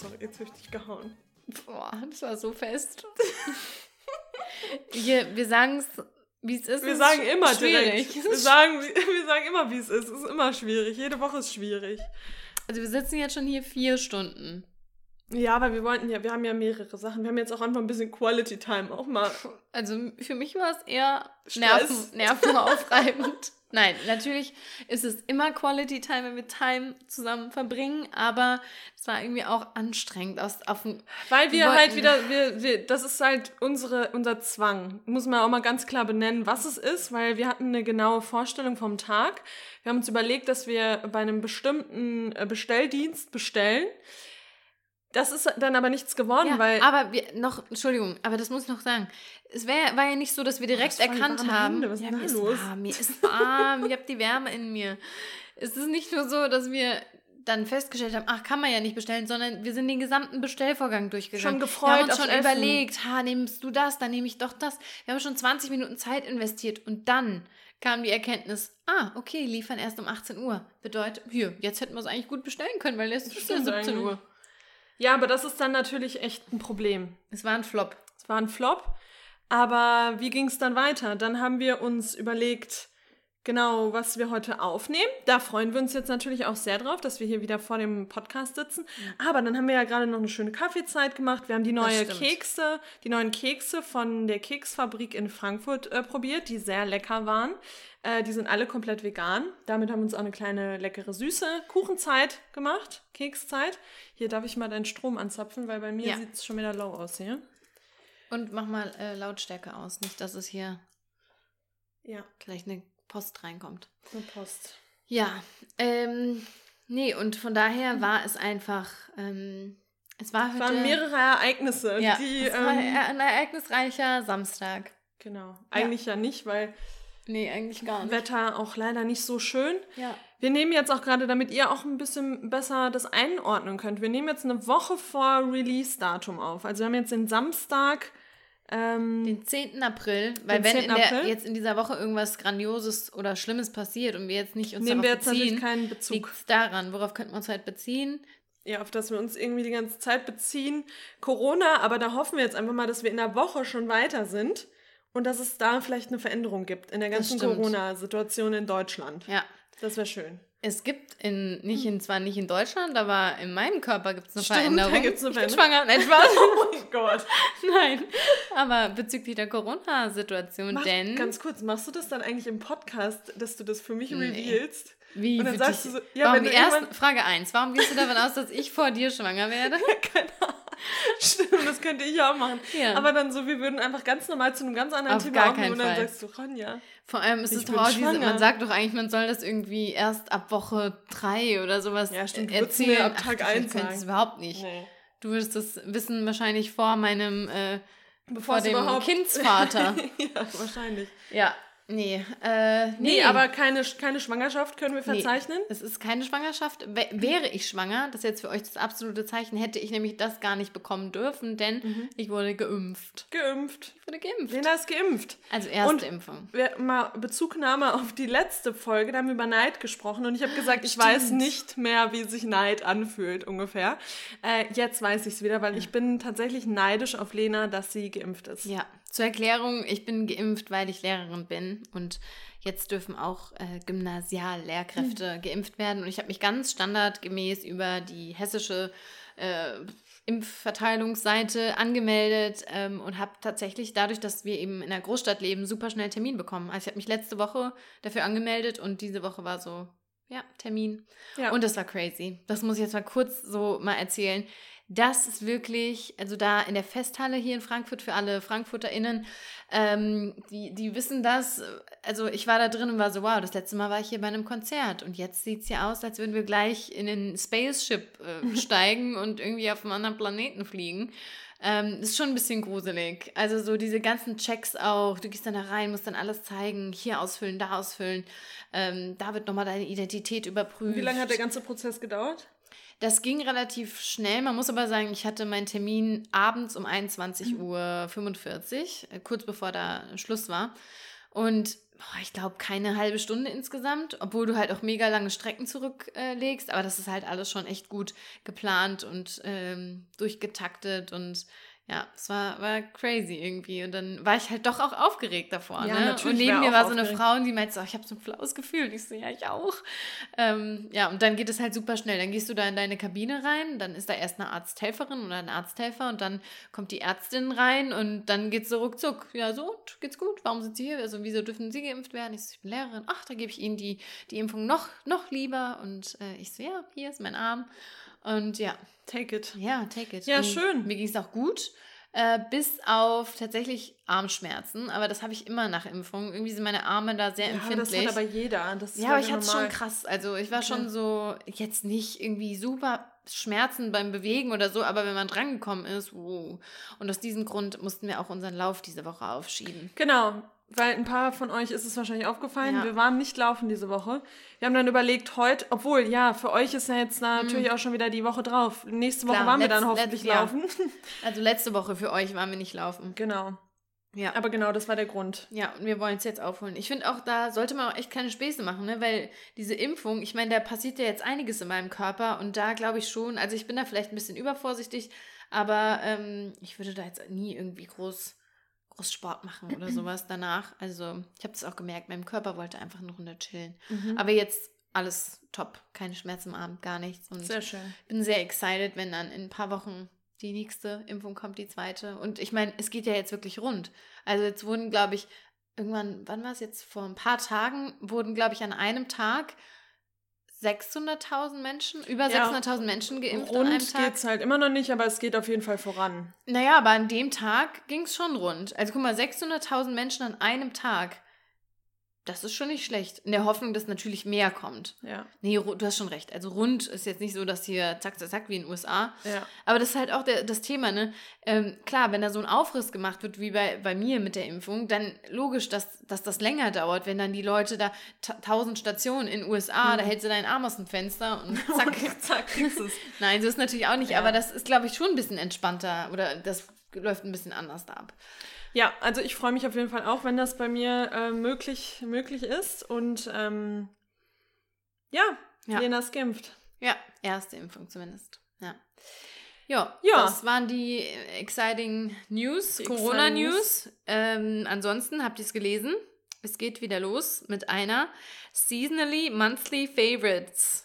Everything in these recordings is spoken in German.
sorry, jetzt habe ich dich gehauen. Boah, das war so fest. wir wir sagen es, wie es ist. Wir sagen ist immer schwierig. direkt. Wir sagen, wir sagen immer, wie es ist. Es ist immer schwierig. Jede Woche ist schwierig. Also wir sitzen jetzt schon hier vier Stunden. Ja, aber wir wollten ja, wir haben ja mehrere Sachen. Wir haben jetzt auch einfach ein bisschen Quality Time auch mal. Also für mich war es eher Stress. Nerven, nervenaufreibend. Nein, natürlich ist es immer Quality Time, wenn wir Time zusammen verbringen, aber es war irgendwie auch anstrengend. Aus, auf dem, Weil wir halt wollten- wieder, wir, wir, das ist halt unsere, unser Zwang. Muss man auch mal ganz klar benennen, was es ist, weil wir hatten eine genaue Vorstellung vom Tag. Wir haben uns überlegt, dass wir bei einem bestimmten äh, Bestelldienst bestellen. Das ist dann aber nichts geworden, ja, weil. aber wir noch, Entschuldigung, aber das muss ich noch sagen. Es wär, war ja nicht so, dass wir direkt hast voll erkannt haben. Hände, was ist ja, mir ist los? warm, mir ist warm, ich habe die Wärme in mir. Es ist nicht nur so, dass wir dann festgestellt haben, ach, kann man ja nicht bestellen, sondern wir sind den gesamten Bestellvorgang durchgegangen. Schon gefreut Wir haben uns schon Essen. überlegt, ha, nimmst du das, dann nehme ich doch das. Wir haben schon 20 Minuten Zeit investiert und dann kam die Erkenntnis, ah, okay, liefern erst um 18 Uhr. Bedeutet, hier, jetzt hätten wir es eigentlich gut bestellen können, weil jetzt ist ja Stimmt 17 eigentlich. Uhr. Ja, aber das ist dann natürlich echt ein Problem. Es war ein Flop. Es war ein Flop. Aber wie ging es dann weiter? Dann haben wir uns überlegt, genau, was wir heute aufnehmen. Da freuen wir uns jetzt natürlich auch sehr drauf, dass wir hier wieder vor dem Podcast sitzen. Aber dann haben wir ja gerade noch eine schöne Kaffeezeit gemacht. Wir haben die neue. Kekse, die neuen Kekse von der Keksfabrik in Frankfurt äh, probiert, die sehr lecker waren. Äh, die sind alle komplett vegan. Damit haben wir uns auch eine kleine leckere süße Kuchenzeit gemacht, Kekszeit. Hier darf ich mal deinen Strom anzapfen, weil bei mir Ja. sieht es schon wieder low aus hier. Und mach mal äh, Lautstärke aus, nicht, dass es hier Ja, gleich eine Post reinkommt. eine Post. Ja, ähm, nee, und von daher war es einfach, ähm, es war Es heute... waren mehrere Ereignisse, ja, die. es war Ähm, ein ereignisreicher Samstag. genau. Eigentlich ja. nicht, weil Nee, eigentlich gar nicht. Wetter auch leider nicht so schön. Ja. Wir nehmen jetzt auch gerade, damit ihr auch ein bisschen besser das einordnen könnt. Wir nehmen jetzt eine Woche vor Release-Datum auf. Also wir haben jetzt den Samstag. Ähm, Den 10. April, weil wenn 10. in der, April? jetzt in dieser Woche irgendwas Grandioses oder Schlimmes passiert und wir jetzt nicht uns nehmen wir darauf jetzt natürlich beziehen, keinen Bezug. daran. Worauf könnten wir uns halt beziehen? Ja, auf das wir uns irgendwie die ganze Zeit beziehen. Corona, aber da hoffen wir jetzt einfach mal, dass wir in der Woche schon weiter sind und dass es da vielleicht eine Veränderung gibt in der ganzen. Corona-Situation in Deutschland. Ja. Das wäre schön. Es gibt in, nicht in, zwar nicht in Deutschland, aber in meinem Körper gibt es eine Stimmt, Veränderung. da gibt's eine ich bin Veränderung. schwanger. Nein, Spaß. Oh mein Gott. Nein. Aber bezüglich der Corona-Situation, Mach, denn. Ganz kurz, machst du das dann eigentlich im Podcast, dass du das für mich Nee. revealst? wie und dann sagst dich- du so, ja, warum wenn du erst, Frage 1. Warum gehst du davon aus, dass ich vor dir schwanger werde? Keine Ahnung. Stimmt, das könnte ich auch machen. Ja. Aber dann so, wir würden einfach ganz normal zu einem ganz anderen Auf Thema aufnehmen keinen und dann Fall. sagst du, Ronja. Vor allem ist es doch auch diese, man sagt doch eigentlich, man soll das irgendwie erst ab Woche 3 oder sowas Ja, stimmt, äh, erzählen. ab Tag Ach, eins Ich könnte es überhaupt nicht. Nee. Du würdest das wissen wahrscheinlich vor meinem, äh, Bevor vor dem Kindsvater. ja, wahrscheinlich. ja, nee. Äh, nee, Nee, aber keine, keine Schwangerschaft können wir Nee. verzeichnen. Es ist keine Schwangerschaft. W wäre ich schwanger, das ist jetzt für euch das absolute Zeichen, hätte ich nämlich das gar nicht bekommen dürfen, denn Mhm. ich wurde geimpft. Geimpft. Ich wurde geimpft. Lena ist geimpft. Also erste Und- Impfung. Wir, mal Bezugnahme auf die letzte Folge, da haben wir über Neid gesprochen und ich habe gesagt, ich weiß Stimmt. nicht mehr, wie sich Neid anfühlt ungefähr. Äh, jetzt weiß ich es wieder, weil ich bin tatsächlich neidisch auf Lena, dass sie geimpft ist. Ja, zur Erklärung, ich bin geimpft, weil ich Lehrerin bin und jetzt dürfen auch äh, Gymnasiallehrkräfte Hm. geimpft werden und ich habe mich ganz standardgemäß über die hessische äh, Impfverteilungsseite angemeldet ähm, und habe tatsächlich dadurch, dass wir eben in einer Großstadt leben, super schnell Termin bekommen. Also ich habe mich letzte Woche dafür angemeldet und diese Woche war so, ja, Termin. Ja. Und das war crazy. Das muss ich jetzt mal kurz so mal erzählen. Das ist wirklich, also da in der Festhalle hier in Frankfurt für alle FrankfurterInnen, ähm, die, die wissen das. Also ich war da drin und war so, wow, das letzte Mal war ich hier bei einem Konzert und jetzt sieht es ja aus, als würden wir gleich in den Spaceship äh, steigen und irgendwie auf einem anderen Planeten fliegen. Ähm, ist schon ein bisschen gruselig. Also so diese ganzen Checks auch. Du gehst dann da rein, musst dann alles zeigen, hier ausfüllen, da ausfüllen. Ähm, da wird nochmal deine Identität überprüft. Wie lange hat der ganze Prozess gedauert? Das ging relativ schnell. Man muss aber sagen, ich hatte meinen Termin abends um 21.45 Uhr, äh, kurz bevor da Schluss war. Und boah, ich glaube, keine halbe Stunde insgesamt, obwohl du halt auch mega lange Strecken zurücklegst. Äh, aber das ist halt alles schon echt gut geplant und ähm, durchgetaktet und ja, es war, war crazy irgendwie. Und dann war ich halt doch auch aufgeregt davor. Ja, ne? Und neben mir war so eine Frau, die meinte so, ich habe so ein flaues Gefühl. Und ich so, ja, ich auch. Ähm, ja, und dann geht es halt super schnell. Dann gehst du da in deine Kabine rein, dann ist da erst eine Arzthelferin oder ein Arzthelfer und dann kommt die Ärztin rein und dann geht's so ruckzuck. Ja, so, geht's gut? Warum sind Sie hier? Also, wieso dürfen Sie geimpft werden? Ich so, ich bin Lehrerin. Ach, da gebe ich Ihnen die, die Impfung noch, noch lieber. Und äh, ich so, ja, hier ist mein Arm. Und ja. Take it. Ja, take it. Ja, und schön. Mir ging es auch gut. Äh, bis auf tatsächlich Armschmerzen. Aber das habe ich immer nach Impfung. Irgendwie sind meine Arme da sehr ja, empfindlich. Das hat aber jeder. Das ja, aber ich hatte es schon krass. Also ich war okay. schon so, jetzt nicht irgendwie super Schmerzen beim Bewegen oder so, aber wenn man drangekommen ist, wow. Und aus diesem Grund mussten wir auch unseren Lauf diese Woche aufschieben. Genau. Weil ein paar von euch ist es wahrscheinlich aufgefallen, ja. wir waren nicht laufen diese Woche. Wir haben dann überlegt, heute, obwohl, ja, für euch ist ja jetzt natürlich mhm. auch schon wieder die Woche drauf. Nächste Woche Klar, waren wir dann hoffentlich letzt, laufen. Ja. Also letzte Woche für euch waren wir nicht laufen. Genau. Ja. Aber genau, das war der Grund. Ja, und wir wollen es jetzt aufholen. Ich finde auch, da sollte man auch echt keine Späße machen, ne? weil diese Impfung, ich meine, da passiert ja jetzt einiges in meinem Körper und da glaube ich schon, also ich bin da vielleicht ein bisschen übervorsichtig, aber ähm, ich würde da jetzt nie irgendwie groß groß Sport machen oder sowas danach. Also ich habe das auch gemerkt, mein Körper wollte einfach eine Runde chillen. Mhm. Aber jetzt alles top, keine Schmerzen im Arm, gar nichts. Und sehr schön. bin sehr excited, wenn dann in ein paar Wochen die nächste Impfung kommt, die zweite. Und ich meine, es geht ja jetzt wirklich rund. Also jetzt wurden, glaube ich, irgendwann, wann war es jetzt? Vor ein paar Tagen wurden, glaube ich, an einem Tag 600.000 Menschen, über ja, 600.000 Menschen geimpft rund an einem Tag. geht's halt immer noch nicht, aber es geht auf jeden Fall voran. Naja, aber an dem Tag ging es schon rund. Also guck mal, 600.000 Menschen an einem Tag. Das ist schon nicht schlecht. In der Hoffnung, dass natürlich mehr kommt. Ja. Nee, du hast schon recht. Also rund ist jetzt nicht so, dass hier zack, zack, zack wie in den USA. Ja. Aber das ist halt auch der, das Thema, ne? Ähm, klar, wenn da so ein Aufriss gemacht wird wie bei, bei mir mit der Impfung, dann logisch, dass, dass das länger dauert, wenn dann die Leute da tausend Stationen in den USA, mhm. da hältst du deinen Arm aus dem Fenster und zack, zack, kriegst es. Nein, so ist natürlich auch nicht, ja. aber das ist, glaube ich, schon ein bisschen entspannter oder das läuft ein bisschen anders da ab. Ja, also ich freue mich auf jeden Fall auch, wenn das bei mir äh, möglich, möglich ist. Und ähm, ja, ja, Lena ist geimpft. Ja, erste Impfung zumindest. Ja. Ja, ja, das waren die exciting News, Corona-News. Ähm, ansonsten habt ihr es gelesen. Es geht wieder los mit einer Seasonally Monthly Favorites.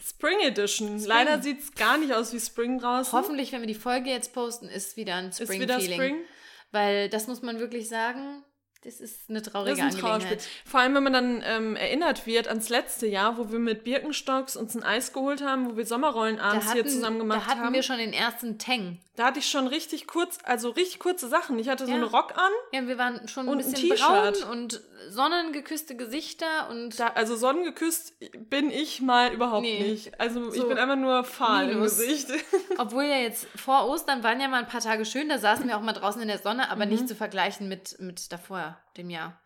Spring Edition. Spring. Leider sieht es gar nicht aus wie Spring draußen. Hoffentlich, wenn wir die Folge jetzt posten, ist wieder ein Spring-Feeling. Ist wieder Spring. Weil das muss man wirklich sagen, das ist eine traurige das ist ein Angelegenheit. Vor allem, wenn man dann ähm, erinnert wird ans letzte Jahr, wo wir mit Birkenstocks uns ein Eis geholt haben, wo wir Sommerrollen abends hatten, hier zusammen gemacht haben. Da hatten haben. wir schon den ersten Tang. Da hatte ich schon richtig kurz, also richtig kurze Sachen. Ich hatte so ja. einen Rock an. Ja, wir waren schon ein bisschen ein braun und sonnengeküsste Gesichter und. Da, also sonnengeküsst bin ich mal überhaupt nee. nicht. Also so ich bin einfach nur fahl Minus. im Gesicht. Obwohl ja jetzt vor Ostern waren ja mal ein paar Tage schön, da saßen wir auch mal draußen in der Sonne, aber mhm. nicht zu vergleichen mit, mit davor, dem Jahr.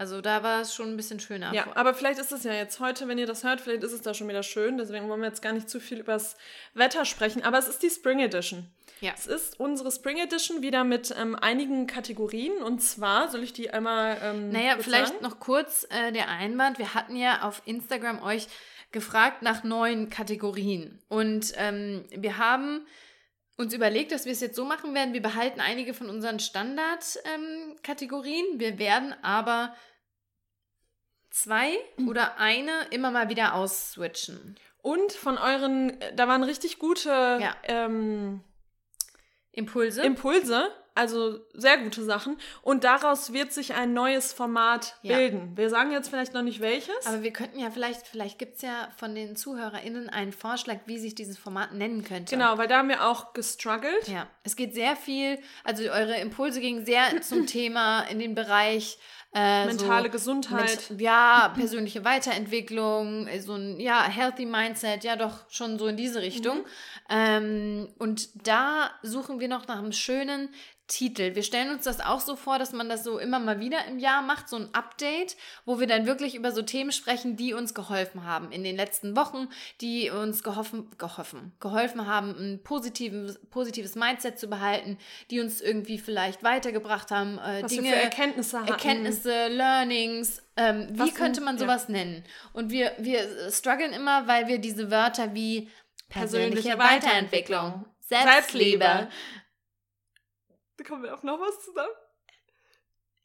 Also da war es schon ein bisschen schöner. Ja, aber vielleicht ist es ja jetzt heute, wenn ihr das hört, vielleicht ist es da schon wieder schön. Deswegen wollen wir jetzt gar nicht zu viel über das Wetter sprechen. Aber es ist die Spring Edition. Ja. Es ist unsere Spring Edition wieder mit ähm, einigen Kategorien. Und zwar, soll ich die einmal. Ähm, naja, vielleicht sagen? noch kurz äh, der Einwand. Wir hatten ja auf Instagram euch gefragt nach neuen Kategorien. Und ähm, wir haben uns überlegt, dass wir es jetzt so machen werden. Wir behalten einige von unseren Standardkategorien. wir werden aber zwei mhm. oder eine immer mal wieder ausswitchen. Und von euren, da waren richtig gute ja. ähm, Impulse. Impulse, also sehr gute Sachen. Und daraus wird sich ein neues Format ja. bilden. Wir sagen jetzt vielleicht noch nicht welches. Aber wir könnten ja vielleicht, vielleicht gibt es ja von den ZuhörerInnen einen Vorschlag, wie sich dieses Format nennen könnte. Genau, weil da haben wir auch gestruggelt. Ja, es geht sehr viel, also eure Impulse gingen sehr zum Thema in den Bereich äh, Mentale so Gesundheit. Mit, ja, persönliche Weiterentwicklung, äh, so ein ja, healthy Mindset, ja doch schon so in diese Richtung. Mhm. Ähm, und da suchen wir noch nach einem schönen Titel. Wir stellen uns das auch so vor, dass man das so immer mal wieder im Jahr macht, so ein Update, wo wir dann wirklich über so Themen sprechen, die uns geholfen haben in den letzten Wochen, die uns geholfen, geholfen, geholfen haben, ein positives, positives Mindset zu behalten, die uns irgendwie vielleicht weitergebracht haben, äh, Was Dinge, wir für Erkenntnisse hatten. Erkenntnisse, Learnings, ähm, wie Was könnte man ja. sowas nennen? Und wir, wir strugglen immer, weil wir diese Wörter wie persönliche Persönliche Weiterentwicklung, Weiterentwicklung, Selbstliebe, Selbstliebe. Da kommen wir auf noch was zusammen.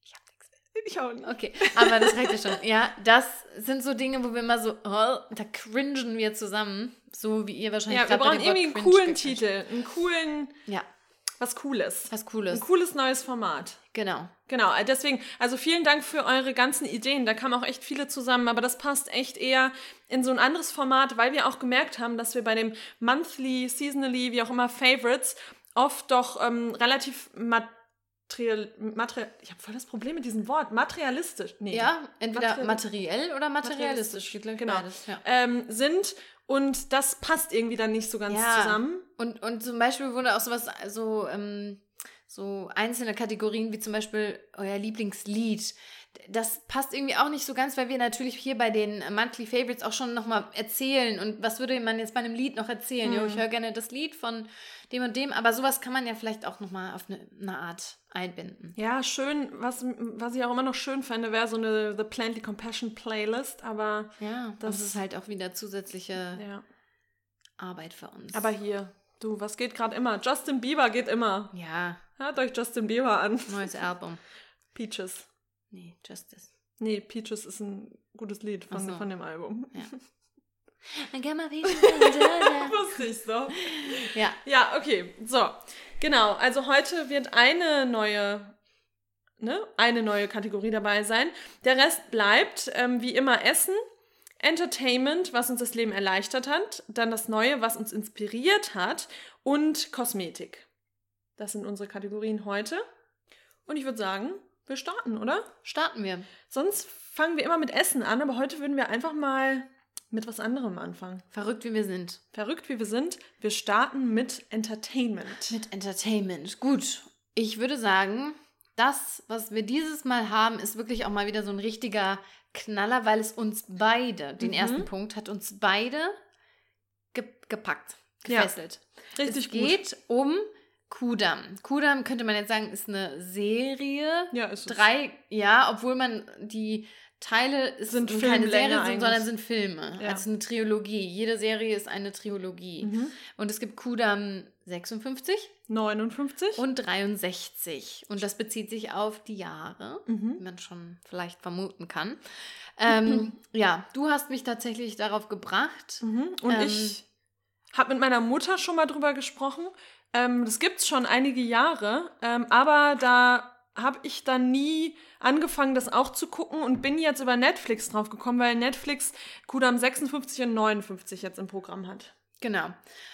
Ich hab nichts Ich auch nicht. Okay, aber das reicht ja schon. Ja, das sind so Dinge, wo wir immer so, oh, da cringen wir zusammen. So wie ihr wahrscheinlich Ja, wir grad bei brauchen irgendwie einen coolen. Titel. Einen coolen, Ja, was Cooles. was Ein Cooles. cooles neues Format. Genau. Genau, deswegen, also vielen Dank für eure ganzen Ideen. Da kamen auch echt viele zusammen, aber das passt echt eher in so ein anderes Format, weil wir auch gemerkt haben, dass wir bei dem Monthly, Seasonally, wie auch immer, Favorites oft doch ähm, relativ material, material ich habe voll das Problem mit diesem Wort, materialistisch, nee, Ja, entweder Material- materiell oder materialistisch. Materialistisch, genau. beides, ja. ähm, sind und das passt irgendwie dann nicht so ganz Ja. zusammen. Und, und zum Beispiel wurde auch sowas, so, ähm, so einzelne Kategorien wie zum Beispiel euer Lieblingslied. Das passt irgendwie auch nicht so ganz, weil wir natürlich hier bei den Monthly Favorites auch schon nochmal erzählen. Und was würde man jetzt bei einem Lied noch erzählen? Jo, Mhm. ich höre gerne das Lied von dem und dem, aber sowas kann man ja vielleicht auch nochmal auf eine, eine Art einbinden. Ja, schön, was, was ich auch immer noch schön fände, wäre so eine The Plenty Compassion Playlist, aber Ja, das, Das- ist halt auch wieder zusätzliche ja. Arbeit für uns. Aber hier, du, was geht gerade immer? Justin Bieber geht immer. ja, Hört euch Justin Bieber an. neues Album. Peaches. Nee, Justice. Nee, Peaches ist ein gutes Lied von, so. von dem Album. Da, Wusste ich so. ja, Ja, okay. So. Genau. Also heute wird eine neue, ne, eine neue Kategorie dabei sein. Der Rest bleibt ähm, wie immer Essen, Entertainment, was uns das Leben erleichtert hat, dann das Neue, was uns inspiriert hat und Kosmetik. Das sind unsere Kategorien heute. Und ich würde sagen, wir starten, oder? starten wir. Sonst fangen wir immer mit Essen an, aber heute würden wir einfach mal mit was anderem anfangen. Verrückt wie wir sind. Verrückt wie wir sind, wir starten mit Entertainment. Mit Entertainment. Gut. Ich würde sagen, das, was wir dieses Mal haben, ist wirklich auch mal wieder so ein richtiger Knaller, weil es uns beide, den Mhm. ersten Punkt, hat uns beide ge gepackt, Ja. gefesselt. Richtig es gut. geht um Kudam. Kudam könnte man jetzt sagen, ist eine Serie. Ja, ist es. Drei, ja, obwohl man die Teile es Sind sind keine Serien, sind, sondern sind Filme. Ja. Also eine Trilogie. Jede Serie ist eine Trilogie. Mhm. Und es gibt Kudam 56 59. und 63. Und das bezieht sich auf die Jahre, wie Mhm. man schon vielleicht vermuten kann. Ähm, ja, du hast mich tatsächlich darauf gebracht. Mhm. Und Ähm, ich habe mit meiner Mutter schon mal drüber gesprochen. Ähm, das gibt es schon einige Jahre, ähm, aber da habe ich dann nie angefangen, das auch zu gucken und bin jetzt über Netflix drauf gekommen, weil Netflix Kudam 56 und 59 jetzt im Programm hat. Genau.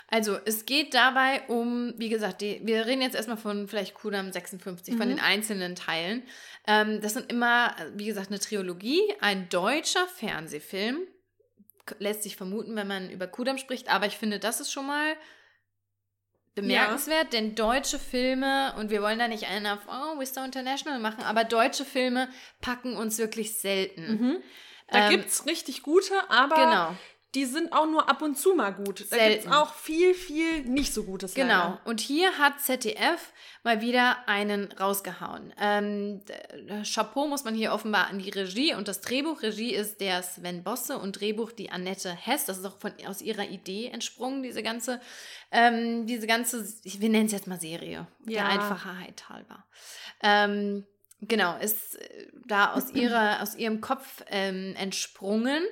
Also es geht dabei um, wie gesagt, die, wir reden jetzt erstmal von vielleicht Kudam 56, von Mhm. den einzelnen Teilen. Ähm, das sind immer, wie gesagt, eine Trilogie, ein deutscher Fernsehfilm. Lässt sich vermuten, wenn man über Kudam spricht, aber ich finde, das ist schon mal bemerkenswert, denn deutsche Filme, und wir wollen da nicht einen auf, oh, we're so international machen, aber deutsche Filme packen uns wirklich selten. Da Ähm, gibt es richtig gute, aber Genau. Die sind auch nur ab und zu mal gut. Da gibt es auch viel, viel nicht so Gutes. Genau. leider. Und hier hat ZDF mal wieder einen rausgehauen. Ähm, Chapeau muss man hier offenbar an die Regie und das Drehbuch. Regie ist der Sven Bosse und Drehbuch die Annette Hess. Das ist auch von, aus ihrer Idee entsprungen, diese ganze, ähm, diese ganze, wir nennen es jetzt mal Serie, der Ja. Einfachheit halber. Ähm, genau, ist äh, da aus, ihrer, aus ihrem Kopf ähm, entsprungen.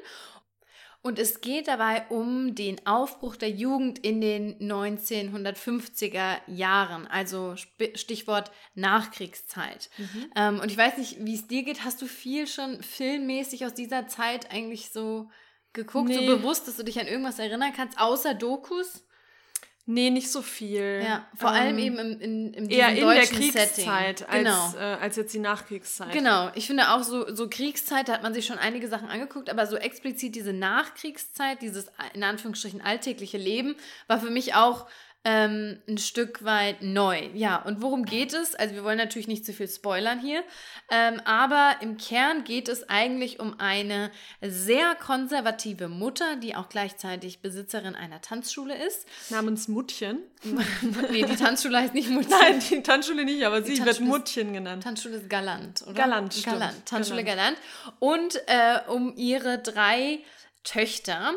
Und es geht dabei um den Aufbruch der Jugend in den 1950er Jahren, also Stichwort Nachkriegszeit. Mhm. Ähm, und ich weiß nicht, wie es dir geht. Hast du viel schon filmmäßig aus dieser Zeit eigentlich so geguckt, Nee. so bewusst, dass du dich an irgendwas erinnern kannst, außer Dokus? Nee, nicht so viel. Ja, vor allem Ähm, eben im, in, in eher in der Kriegszeit Setting. Genau. als, äh, als jetzt die Nachkriegszeit. Genau, ich finde auch so, so Kriegszeit, da hat man sich schon einige Sachen angeguckt, aber so explizit diese Nachkriegszeit, dieses in Anführungsstrichen alltägliche Leben, war für mich auch ähm, ein Stück weit neu. Ja, und worum geht es? Also wir wollen natürlich nicht zu viel spoilern hier, ähm, aber im Kern geht es eigentlich um eine sehr konservative Mutter, die auch gleichzeitig Besitzerin einer Tanzschule ist. Namens Muttchen. nee, die Tanzschule heißt nicht Muttchen. Nein, die Tanzschule nicht, aber sie wird Muttchen genannt. Tanzschule ist Galant, oder? Galant, stimmt. Galant. Tanzschule Galant. Und äh, um ihre drei Töchter,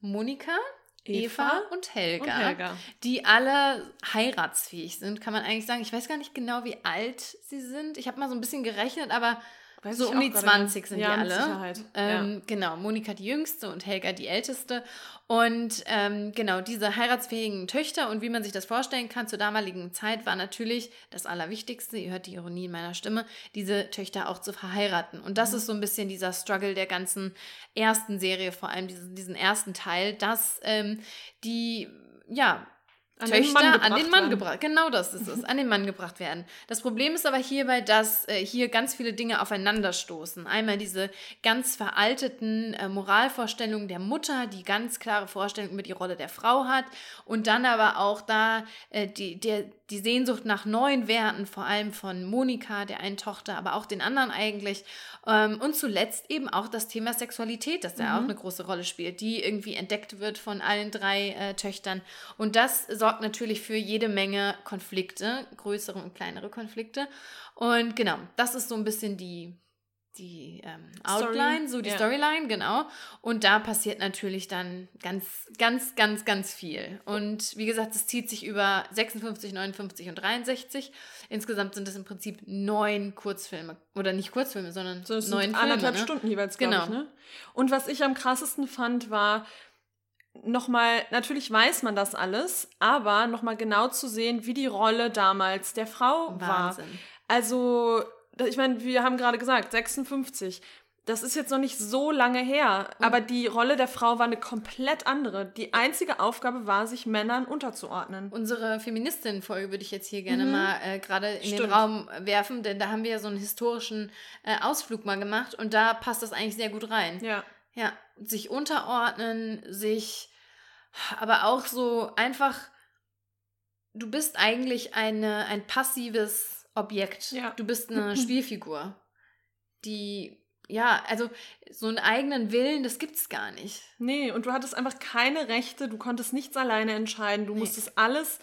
Monika, Eva, Eva und, Helga, und, Helga, die alle heiratsfähig sind, kann man eigentlich sagen. Ich weiß gar nicht genau, wie alt sie sind. Ich habe mal so ein bisschen gerechnet, aber Weiß so um die 20 sind ja, die alle. Ähm, ja. Genau, Monika die jüngste und Helga die älteste. Und ähm, genau, diese heiratsfähigen Töchter und wie man sich das vorstellen kann, zur damaligen Zeit war natürlich das Allerwichtigste, ihr hört die Ironie in meiner Stimme, diese Töchter auch zu verheiraten. Und das mhm. ist so ein bisschen dieser Struggle der ganzen ersten Serie, vor allem diesen, diesen ersten Teil, dass ähm, die, ja, an Töchter den an den Mann gebracht. Genau das ist es, an den Mann gebracht werden. Das Problem ist aber hierbei, dass äh, hier ganz viele Dinge aufeinanderstoßen. Einmal diese ganz veralteten äh, Moralvorstellungen der Mutter, die ganz klare Vorstellungen über die Rolle der Frau hat und dann aber auch da äh, die, der, die Sehnsucht nach neuen Werten, vor allem von Monika, der einen Tochter, aber auch den anderen eigentlich. Ähm, und zuletzt eben auch das Thema Sexualität, das da mhm. auch eine große Rolle spielt, die irgendwie entdeckt wird von allen drei äh, Töchtern. Und das sorgt natürlich für jede Menge Konflikte, größere und kleinere Konflikte. Und genau, das ist so ein bisschen die, die ähm, Outline, Story. so die ja. Storyline, genau. Und da passiert natürlich dann ganz, ganz, ganz, ganz viel. Und wie gesagt, es zieht sich über 56, 59 und 63. Insgesamt sind es im Prinzip neun Kurzfilme. Oder nicht Kurzfilme, sondern so, neun Filme. Anderthalb ne? Stunden jeweils, genau. Ich, ne? Und was ich am krassesten fand, war nochmal, natürlich weiß man das alles, aber nochmal genau zu sehen, wie die Rolle damals der Frau Wahnsinn. war. Also ich meine, wir haben gerade gesagt, 56. Das ist jetzt noch nicht so lange her, mhm. aber die Rolle der Frau war eine komplett andere. Die einzige Aufgabe war, sich Männern unterzuordnen. Unsere Feministin-Folge würde ich jetzt hier gerne mhm. mal äh, gerade in Stimmt. den Raum werfen, denn da haben wir ja so einen historischen äh, Ausflug mal gemacht und da passt das eigentlich sehr gut rein. Ja. Ja, sich unterordnen, sich aber auch so einfach, du bist eigentlich eine, ein passives Objekt. Ja. Du bist eine Spielfigur, die ja, also so einen eigenen Willen, das gibt's gar nicht. Nee, und du hattest einfach keine Rechte, du konntest nichts alleine entscheiden, du nee. musstest alles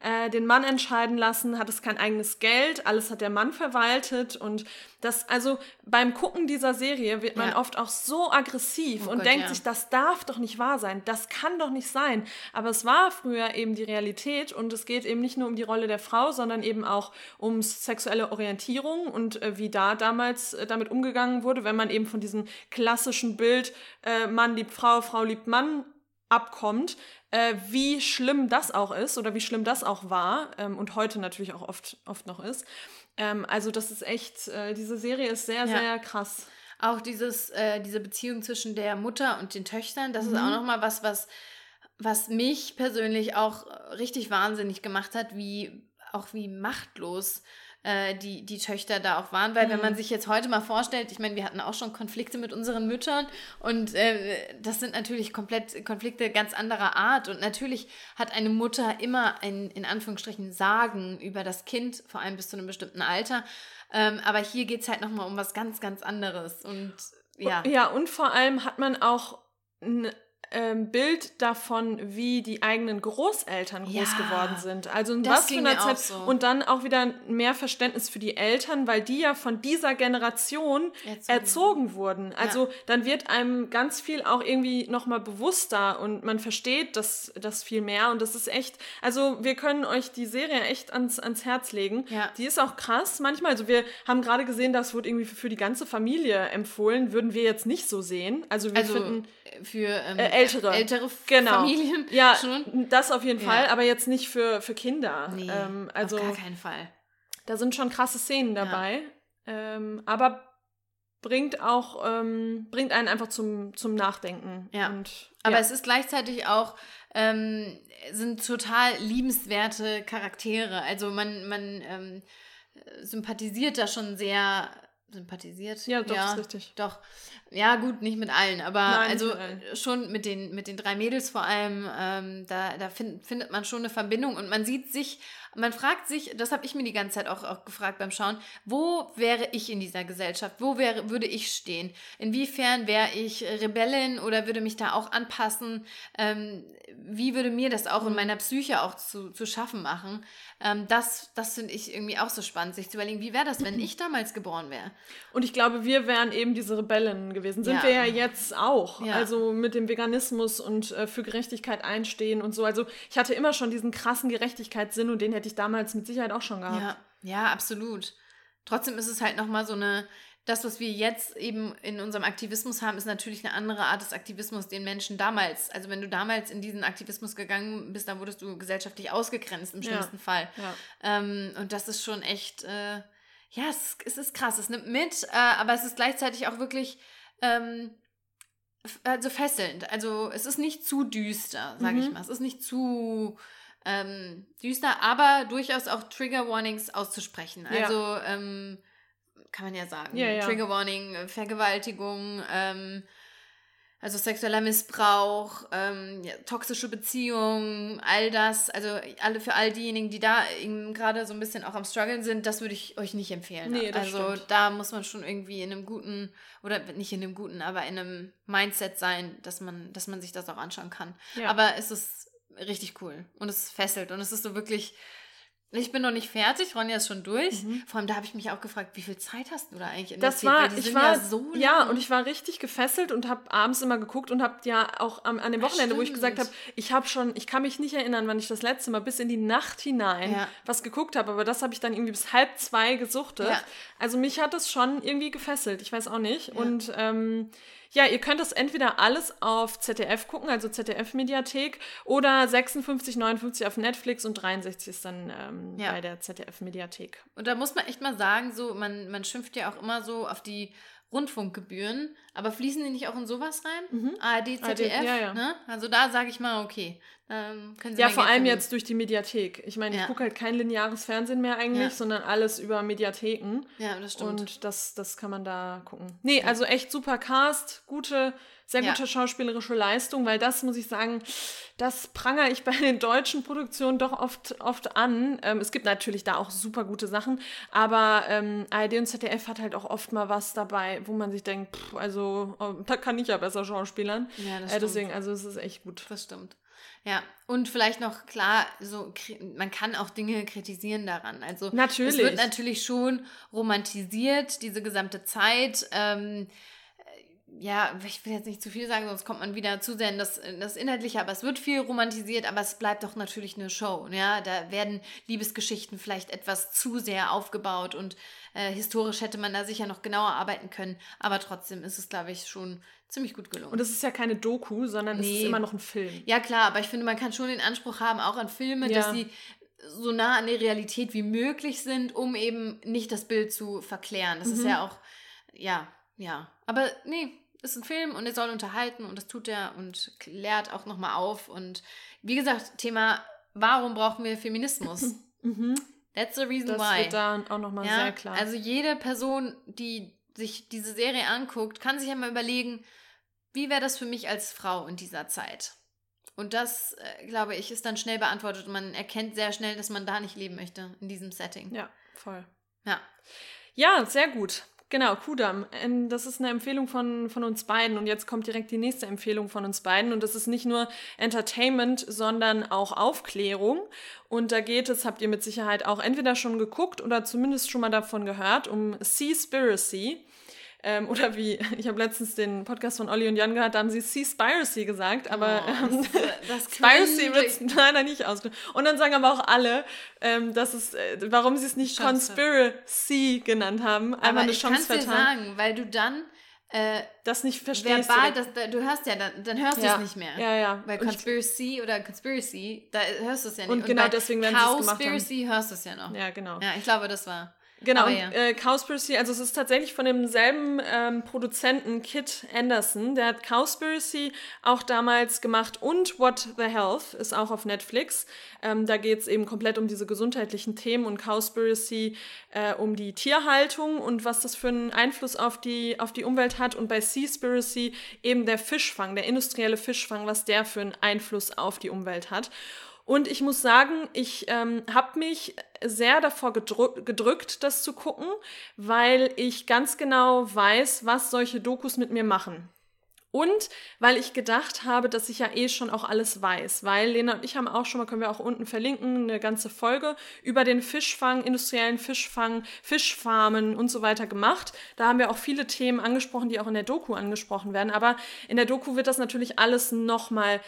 äh, den Mann entscheiden lassen, hat es kein eigenes Geld, alles hat der Mann verwaltet und das, also beim Gucken dieser Serie wird man ja. oft auch so aggressiv oh und Gott, denkt ja. sich, das darf doch nicht wahr sein, das kann doch nicht sein. Aber es war früher eben die Realität und es geht eben nicht nur um die Rolle der Frau, sondern eben auch um sexuelle Orientierung und äh, wie da damals äh, damit umgegangen wurde, wenn man eben von diesem klassischen Bild äh, Mann liebt Frau, Frau liebt Mann abkommt, äh, wie schlimm das auch ist oder wie schlimm das auch war ähm, und heute natürlich auch oft, oft noch ist. Ähm, also das ist echt, äh, diese Serie ist sehr, ja. sehr krass. Auch dieses, äh, diese Beziehung zwischen der Mutter und den Töchtern, das mhm. ist auch nochmal was, was, was mich persönlich auch richtig wahnsinnig gemacht hat, wie auch wie machtlos äh, die, die Töchter da auch waren. Weil mhm. wenn man mhm. sich jetzt heute mal vorstellt, ich meine, wir hatten auch schon Konflikte mit unseren Müttern und äh, das sind natürlich komplett Konflikte ganz anderer Art. Und natürlich hat eine Mutter immer ein, in Anführungsstrichen, Sagen über das Kind, vor allem bis zu einem bestimmten Alter. Ähm, aber hier geht es halt nochmal um was ganz, ganz anderes. Und ja. Ja, und vor allem hat man auch ähm, Bild davon, wie die eigenen Großeltern groß ja, geworden sind. Also in was für einer Zeit. So. Und dann auch wieder mehr Verständnis für die Eltern, weil die ja von dieser Generation erzogen, erzogen wurden. Also ja. dann wird einem ganz viel auch irgendwie nochmal bewusster und man versteht das, das viel mehr. Und das ist echt, also wir können euch die Serie echt ans, ans Herz legen. Ja. Die ist auch krass manchmal. Also wir haben gerade gesehen, das wurde irgendwie für, für, die ganze Familie empfohlen. Würden wir jetzt nicht so sehen. Also wir also finden für ähm, äh, ältere, ältere genau. Familien. Ja, schon. das auf jeden Fall, aber jetzt nicht für, für Kinder. Nee, ähm, also, auf gar keinen Fall. Da sind schon krasse Szenen dabei, ja. ähm, aber bringt auch ähm, bringt einen einfach zum, zum Nachdenken. Ja. Und, aber es ist gleichzeitig auch ähm, sind total liebenswerte Charaktere. Also man man ähm, sympathisiert da schon sehr sympathisiert. Ja, doch, ja, ist richtig. Doch. Ja, gut, nicht mit allen, aber Nein, also allen. äh, schon mit den, mit den drei Mädels vor allem, ähm, da, da find, findet man schon eine Verbindung und man sieht sich, man fragt sich, das habe ich mir die ganze Zeit auch, auch gefragt beim Schauen, wo wäre ich in dieser Gesellschaft? Wo wäre, würde ich stehen? Inwiefern wäre ich Rebellin oder würde mich da auch anpassen? Ähm, wie würde mir das auch in meiner Psyche auch zu, zu schaffen machen? Ähm, das das finde ich irgendwie auch so spannend, sich zu überlegen, wie wäre das, wenn ich damals geboren wäre? Und ich glaube, wir wären eben diese Rebellen gewesen. Sind Ja. wir ja jetzt auch. Ja. Also mit dem Veganismus und äh, für Gerechtigkeit einstehen und so. Also ich hatte immer schon diesen krassen Gerechtigkeitssinn und den hätte ich damals mit Sicherheit auch schon gehabt. Ja, ja, absolut. Trotzdem ist es halt nochmal so eine, das, was wir jetzt eben in unserem Aktivismus haben, ist natürlich eine andere Art des Aktivismus, den Menschen damals, also wenn du damals in diesen Aktivismus gegangen bist, dann wurdest du gesellschaftlich ausgegrenzt im Ja. schlimmsten Fall. Ja. Ähm, und das ist schon echt, äh, ja, es, es ist krass, es nimmt mit, äh, aber es ist gleichzeitig auch wirklich, ähm, also fesselnd. Also es ist nicht zu düster, sage ich Mhm. mal. Es ist nicht zu ähm, düster, aber durchaus auch Trigger Warnings auszusprechen. Ja. Also ähm, kann man ja sagen. Ja, ja. Trigger Warning, äh, Vergewaltigung, ähm, also sexueller Missbrauch, ähm, ja, toxische Beziehungen, all das, also alle für all diejenigen, die da eben gerade so ein bisschen auch am struggeln sind, das würde ich euch nicht empfehlen. Nee, das also stimmt. da muss man schon irgendwie in einem guten oder nicht in einem guten, aber in einem Mindset sein, dass man, dass man sich das auch anschauen kann. Ja. Aber es ist richtig cool und es fesselt und es ist so wirklich. Ich bin noch nicht fertig, Ronja ist schon durch. Vor allem, da habe ich mich auch gefragt, wie viel Zeit hast du da eigentlich Das investiert? war, ich war, ja so ja, und ich war richtig gefesselt und habe abends immer geguckt und habe ja auch am, an dem Wochenende, wo ich gesagt habe, ich habe schon, ich kann mich nicht erinnern, wann ich das letzte Mal bis in die Nacht hinein Ja. was geguckt habe, aber das habe ich dann irgendwie bis halb zwei gesuchtet. Ja. Also mich hat das schon irgendwie gefesselt, ich weiß auch nicht. Und ähm, ja, ihr könnt das entweder alles auf ZDF gucken, also ZDF-Mediathek, oder 56, 59 auf Netflix und 63 ist dann ähm, Ja. bei der ZDF-Mediathek. Und da muss man echt mal sagen, so, man, man schimpft ja auch immer so auf die Rundfunkgebühren, aber fließen die nicht auch in sowas rein? ARD, ZDF, Mhm. ja, ja. Ne? Also da sage ich mal, okay, dann können Sie Ja, vor allem jetzt durch die Mediathek. Ich meine, ich Ja. gucke halt kein lineares Fernsehen mehr eigentlich, sondern alles über Mediatheken. Ja, das stimmt. Und das, das kann man da gucken. Nee, also echt super Cast, gute, sehr Ja. gute schauspielerische Leistung, weil das muss ich sagen, das prangere ich bei den deutschen Produktionen doch oft, oft an. Ähm, es gibt natürlich da auch super gute Sachen, aber ähm, ARD und ZDF hat halt auch oft mal was dabei, wo man sich denkt, pff, also oh, da kann ich ja besser schauspielern. Ja, das äh, deswegen, also es ist echt gut. Das stimmt. Ja, und vielleicht noch klar, so man kann auch Dinge kritisieren daran. Also Natürlich. es wird natürlich schon romantisiert, diese gesamte Zeit. Ähm, äh, ja, ich will jetzt nicht zu viel sagen, sonst kommt man wieder zu sehr in das, in das Inhaltliche, aber es wird viel romantisiert, aber es bleibt doch natürlich eine Show. Ja, da werden Liebesgeschichten vielleicht etwas zu sehr aufgebaut und äh, historisch hätte man da sicher noch genauer arbeiten können, aber trotzdem ist es, glaube ich, schon ziemlich gut gelungen. Und es ist ja keine Doku, sondern es ist Nee. immer noch ein Film. Ja, klar, aber ich finde, man kann schon den Anspruch haben, auch an Filme, Ja. dass sie so nah an der Realität wie möglich sind, um eben nicht das Bild zu verklären. Das ist Mhm. ja auch, ja, ja. Aber nee, ist ein Film und er soll unterhalten und das tut er und klärt auch nochmal auf. Und wie gesagt, Thema, warum brauchen wir Feminismus? That's the reason Das why. wird da auch nochmal Ja, sehr klar. Also jede Person, die sich diese Serie anguckt, kann sich ja mal überlegen, wie wäre das für mich als Frau in dieser Zeit? Und das, äh, glaube ich, ist dann schnell beantwortet und man erkennt sehr schnell, dass man da nicht leben möchte, in diesem Setting. ja, voll. Ja. Ja, sehr gut. Genau, Kudam. Ähm, Das ist eine Empfehlung von, von uns beiden. Und jetzt kommt direkt die nächste Empfehlung von uns beiden. Und das ist nicht nur Entertainment, sondern auch Aufklärung. Und da geht es, habt ihr mit Sicherheit auch entweder schon geguckt oder zumindest schon mal davon gehört, um Seaspiracy. Ähm, oder wie, ich habe letztens den Podcast von Olli und Jan gehört, da haben sie Seaspiracy gesagt, aber Oh, ähm, das Spiracy klingt- wird es leider nicht ausgesprochen. Und dann sagen aber auch alle, ähm, dass es, äh, warum sie es nicht Chance. Conspiracy genannt haben. Aber eine ich kann Chance es dir vertan. sagen, weil du dann äh, Das nicht verstehst. verbal, das, da- du hörst ja, dann, dann hörst du ja. es nicht mehr. Ja, ja. Weil Und ich- Conspiracy oder Conspiracy, da hörst du es ja nicht. Und genau bei deswegen werden sie es gemacht haben. Cowspiracy hörst du es ja noch. ja, genau. Ja, ich glaube, das war. Genau, ja. äh, Cowspiracy, also es ist tatsächlich von demselben ähm, Produzenten Kit Anderson. Der hat Cowspiracy auch damals gemacht und What the Health ist auch auf Netflix. Ähm, da geht es eben komplett um diese gesundheitlichen Themen und Cowspiracy äh, um die Tierhaltung und was das für einen Einfluss auf die, auf die Umwelt hat. Und bei Seaspiracy eben der Fischfang, der industrielle Fischfang, was der für einen Einfluss auf die Umwelt hat. Und ich muss sagen, ich ähm, habe mich sehr davor gedrückt, das zu gucken, weil ich ganz genau weiß, was solche Dokus mit mir machen. Und weil ich gedacht habe, dass ich ja eh schon auch alles weiß. Weil Lena und ich haben auch schon mal, können wir auch unten verlinken, eine ganze Folge über den Fischfang, industriellen Fischfang, Fischfarmen und so weiter gemacht. Da haben wir auch viele Themen angesprochen, die auch in der Doku angesprochen werden. Aber in der Doku wird das natürlich alles nochmal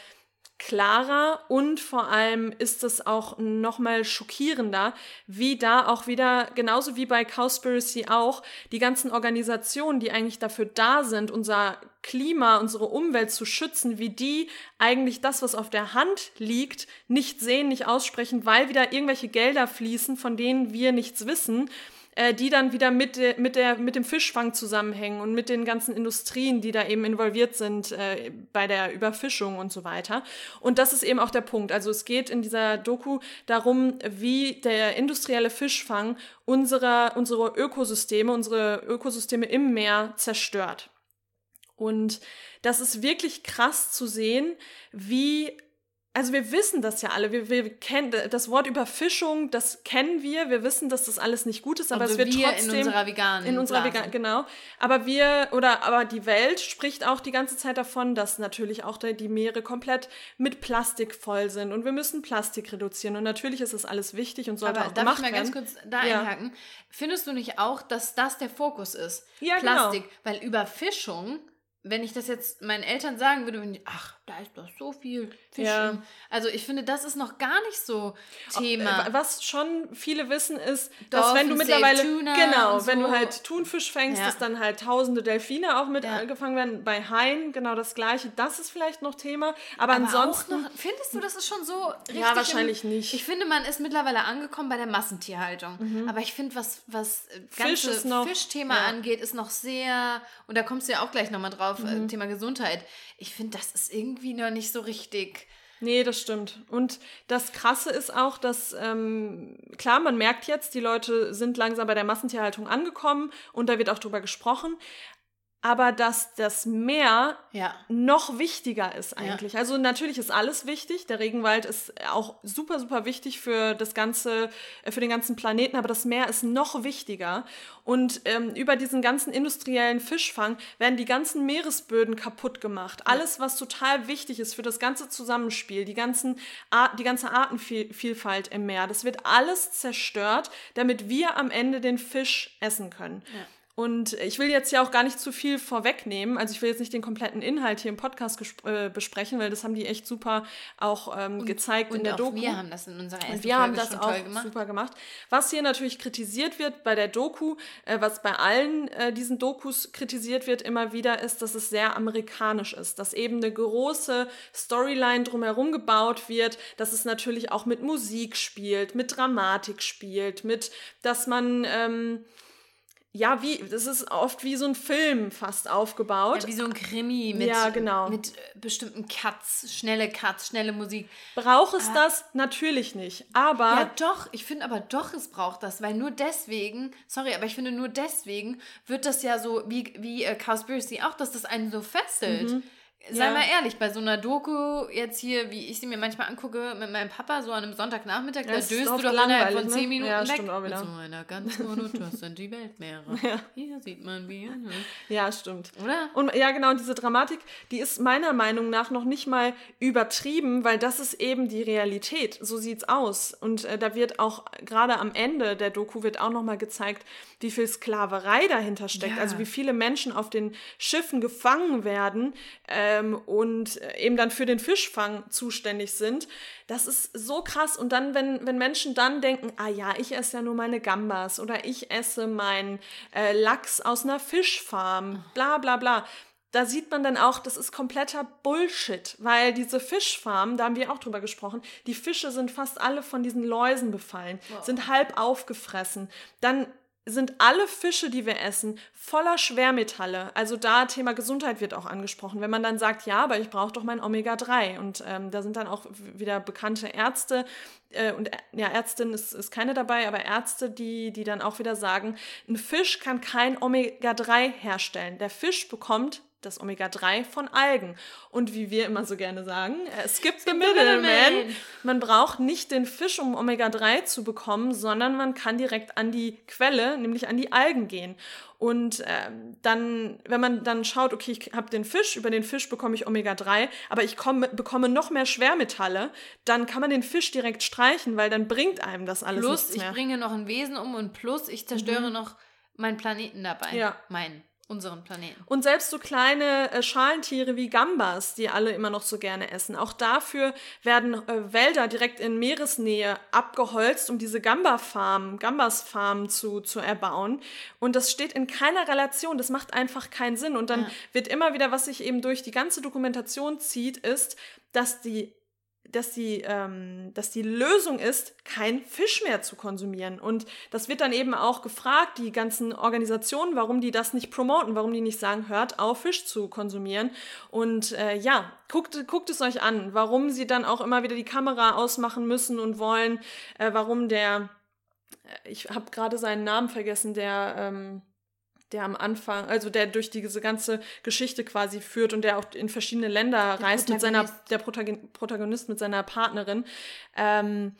klarer und vor allem ist es auch nochmal schockierender, wie da auch wieder, genauso wie bei Cowspiracy auch, die ganzen Organisationen, die eigentlich dafür da sind, unser Klima, unsere Umwelt zu schützen, wie die eigentlich das, was auf der Hand liegt, nicht sehen, nicht aussprechen, weil wieder irgendwelche Gelder fließen, von denen wir nichts wissen äh, die dann wieder mit, de, mit, der, mit dem Fischfang zusammenhängen und mit den ganzen Industrien, die da eben involviert sind äh, bei der Überfischung und so weiter. Und das ist eben auch der Punkt. Also es geht in dieser Doku darum, wie der industrielle Fischfang unsere, unsere Ökosysteme, unsere Ökosysteme im Meer zerstört. Und das ist wirklich krass zu sehen, wie also wir wissen das ja alle. Wir, wir kennen das Wort Überfischung, das kennen wir. Wir wissen, dass das alles nicht gut ist, aber also es wird wir trotzdem in unserer veganen in unserer vegan genau. Aber wir oder aber die Welt spricht auch die ganze Zeit davon, dass natürlich auch die Meere komplett mit Plastik voll sind und wir müssen Plastik reduzieren und natürlich ist das alles wichtig und sollte aber auch darf gemacht ich mal werden. ganz kurz da ja. einhaken? Findest du nicht auch, dass das der Fokus ist? Ja, genau. Plastik, genau. weil Überfischung wenn ich das jetzt meinen Eltern sagen würde, wenn die, ach, da ist doch so viel Fisch. Ja. Also ich finde, das ist noch gar nicht so Thema. Äh, was schon viele wissen, ist, dass wenn du mittlerweile, genau, so. wenn du halt Thunfisch fängst, ja. dass dann halt tausende Delfine auch mit ja. gefangen werden. Bei Haien genau das Gleiche. Das ist vielleicht noch Thema. Aber, aber ansonsten. Noch, findest du, das ist schon so richtig? Ja, wahrscheinlich im, nicht. Ich finde, man ist mittlerweile angekommen bei der Massentierhaltung. Mhm. Aber ich finde, was, was ganze Fisch Fischthema angeht, ist noch sehr, und da kommst du ja auch gleich nochmal drauf, äh, mhm. Thema Gesundheit. Ich finde, das ist irgendwie noch nicht so richtig. Nee, das stimmt. Und das Krasse ist auch, dass, ähm, klar, man merkt jetzt, die Leute sind langsam bei der Massentierhaltung angekommen und da wird auch drüber gesprochen aber dass das Meer ja. noch wichtiger ist eigentlich. Ja. Also natürlich ist alles wichtig. Der Regenwald ist auch super, super wichtig für das ganze, äh, für den ganzen Planeten, aber das Meer ist noch wichtiger. Und ähm, über diesen ganzen industriellen Fischfang werden die ganzen Meeresböden kaputt gemacht. Alles, was total wichtig ist für das ganze Zusammenspiel, die, ganzen Art, die ganze Artenvielfalt im Meer, das wird alles zerstört, damit wir am Ende den Fisch essen können. Ja. Und ich will jetzt ja auch gar nicht zu viel vorwegnehmen. Also ich will jetzt nicht den kompletten Inhalt hier im Podcast äh, besprechen, weil das haben die echt super auch ähm, und, gezeigt und in der auch Doku. wir haben das in unserer ersten und wir Folge haben das auch gemacht. super gemacht. Was hier natürlich kritisiert wird bei der Doku, äh, was bei allen äh, diesen Dokus kritisiert wird immer wieder, ist, dass es sehr amerikanisch ist. Dass eben eine große Storyline drumherum gebaut wird, dass es natürlich auch mit Musik spielt, mit Dramatik spielt, mit, dass man... Ähm, ja, wie, das ist oft wie so ein Film fast aufgebaut. Ja, wie so ein Krimi mit, ja, genau. mit äh, bestimmten Cuts, schnelle Cuts, schnelle Musik. Braucht es ah. das? Natürlich nicht. Aber. Ja, doch, ich finde aber doch, es braucht das, weil nur deswegen, sorry, aber ich finde nur deswegen wird das ja so, wie, wie äh, Cowspiracy auch, dass das einen so fesselt. Mhm. Sei ja. mal ehrlich, bei so einer Doku jetzt hier, wie ich sie mir manchmal angucke mit meinem Papa, so an einem Sonntagnachmittag, da döst du doch innerhalb von 10 ne? Minuten ja, weg. Stimmt auch wieder. Mit so einer ganz monoton sind die Weltmeere. Ja. Hier sieht man wie. Ne? Ja, stimmt. Oder? Und ja, genau, diese Dramatik, die ist meiner Meinung nach noch nicht mal übertrieben, weil das ist eben die Realität. So sieht's aus. Und äh, da wird auch gerade am Ende der Doku wird auch nochmal gezeigt, wie viel Sklaverei dahinter steckt. Ja. Also wie viele Menschen auf den Schiffen gefangen werden. Äh, ähm, und eben dann für den Fischfang zuständig sind. Das ist so krass. Und dann, wenn, wenn Menschen dann denken, ah ja, ich esse ja nur meine Gambas oder ich esse meinen äh, Lachs aus einer Fischfarm, bla bla bla da sieht man dann auch, das ist kompletter Bullshit, weil diese Fischfarmen, da haben wir auch drüber gesprochen, die Fische sind fast alle von diesen Läusen befallen, wow. sind halb aufgefressen. Dann sind alle Fische, die wir essen, voller Schwermetalle. Also da Thema Gesundheit wird auch angesprochen. Wenn man dann sagt, ja, aber ich brauche doch mein Omega-3. Und ähm, da sind dann auch wieder bekannte Ärzte, äh, und ja, Ärztin ist, ist keine dabei, aber Ärzte, die, die dann auch wieder sagen, ein Fisch kann kein Omega-3 herstellen. Der Fisch bekommt das Omega-3 von Algen. Und wie wir immer so gerne sagen, es gibt the middleman. Man braucht nicht den Fisch, um Omega-3 zu bekommen, sondern man kann direkt an die Quelle, nämlich an die Algen gehen. Und äh, dann, wenn man dann schaut, okay, ich habe den Fisch, über den Fisch bekomme ich Omega-3, aber ich komm, bekomme noch mehr Schwermetalle, dann kann man den Fisch direkt streichen, weil dann bringt einem das alles plus, nichts mehr. ich bringe noch ein Wesen um und plus, ich zerstöre mhm. noch meinen Planeten dabei. Ja. Meinen unseren Planeten. Und selbst so kleine äh, Schalentiere wie Gambas, die alle immer noch so gerne essen, auch dafür werden äh, Wälder direkt in Meeresnähe abgeholzt, um diese Gamba-Farmen, Gambas-Farmen zu, zu erbauen. Und das steht in keiner Relation, das macht einfach keinen Sinn. Und dann ja. wird immer wieder, was sich eben durch die ganze Dokumentation zieht, ist, dass die dass die, ähm, dass die Lösung ist, kein Fisch mehr zu konsumieren. Und das wird dann eben auch gefragt, die ganzen Organisationen, warum die das nicht promoten, warum die nicht sagen, hört auf, Fisch zu konsumieren. Und äh, ja, guckt, guckt es euch an, warum sie dann auch immer wieder die Kamera ausmachen müssen und wollen, äh, warum der, äh, ich habe gerade seinen Namen vergessen, der... Ähm, der am Anfang, also der durch diese ganze Geschichte quasi führt und der auch in verschiedene Länder der reist mit seiner, der Protagonist mit seiner Partnerin. Ähm,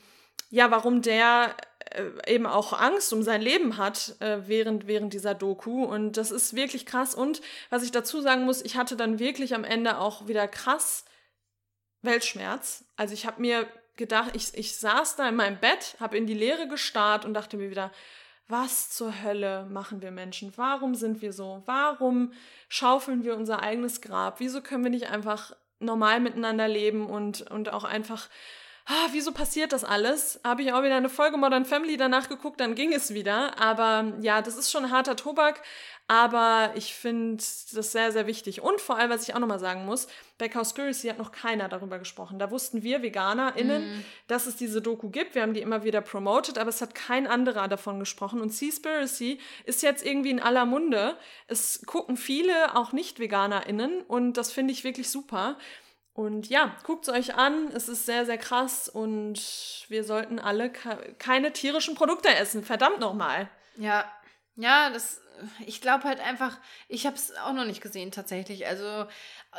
ja, warum der äh, eben auch Angst um sein Leben hat äh, während, während dieser Doku. Und das ist wirklich krass. Und was ich dazu sagen muss, ich hatte dann wirklich am Ende auch wieder krass Weltschmerz. Also ich habe mir gedacht, ich, ich saß da in meinem Bett, habe in die Leere gestarrt und dachte mir wieder, was zur Hölle machen wir Menschen? Warum sind wir so? Warum schaufeln wir unser eigenes Grab? Wieso können wir nicht einfach normal miteinander leben und, und auch einfach, ah, wieso passiert das alles? Habe ich auch wieder eine Folge Modern Family danach geguckt, dann ging es wieder. Aber ja, das ist schon harter Tobak. Aber ich finde das sehr, sehr wichtig. Und vor allem, was ich auch nochmal sagen muss, bei Cowspiracy hat noch keiner darüber gesprochen. Da wussten wir VeganerInnen, mm. dass es diese Doku gibt. Wir haben die immer wieder promoted, aber es hat kein anderer davon gesprochen. Und Seaspiracy ist jetzt irgendwie in aller Munde. Es gucken viele, auch Nicht-VeganerInnen. Und das finde ich wirklich super. Und ja, guckt es euch an. Es ist sehr, sehr krass. Und wir sollten alle keine tierischen Produkte essen. Verdammt nochmal. Ja, ja, das ich glaube halt einfach, ich habe es auch noch nicht gesehen tatsächlich. Also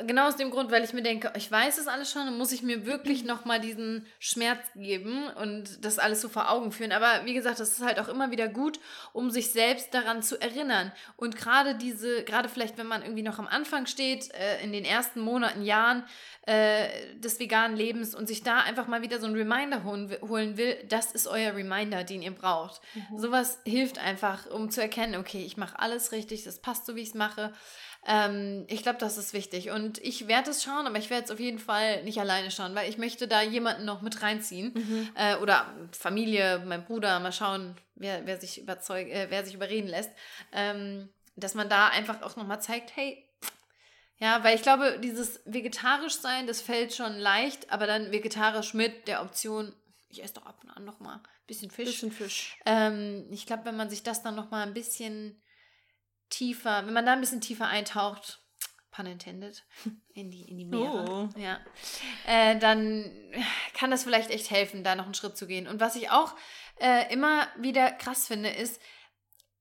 genau aus dem Grund, weil ich mir denke, ich weiß es alles schon, muss ich mir wirklich nochmal diesen Schmerz geben und das alles so vor Augen führen. Aber wie gesagt, das ist halt auch immer wieder gut, um sich selbst daran zu erinnern. Und gerade diese, gerade vielleicht, wenn man irgendwie noch am Anfang steht, äh, in den ersten Monaten, Jahren äh, des veganen Lebens und sich da einfach mal wieder so einen Reminder holen, holen will, das ist euer Reminder, den ihr braucht. Mhm. Sowas hilft einfach, um zu erkennen, okay, ich mache alles richtig, das passt so, wie ich es mache. Ähm, ich glaube, das ist wichtig. Und ich werde es schauen, aber ich werde es auf jeden Fall nicht alleine schauen, weil ich möchte da jemanden noch mit reinziehen. Mhm. Äh, oder Familie, mein Bruder, mal schauen, wer, wer sich überzeugt, äh, wer sich überreden lässt. Ähm, dass man da einfach auch nochmal zeigt, hey, ja, weil ich glaube, dieses vegetarisch sein, das fällt schon leicht, aber dann vegetarisch mit der Option, ich esse doch ab und an nochmal ein bisschen Fisch. Bisschen Fisch. Ähm, ich glaube, wenn man sich das dann nochmal ein bisschen tiefer, wenn man da ein bisschen tiefer eintaucht, pun intended, in die, in die Meere, oh. ja, äh, dann kann das vielleicht echt helfen, da noch einen Schritt zu gehen. Und was ich auch äh, immer wieder krass finde, ist,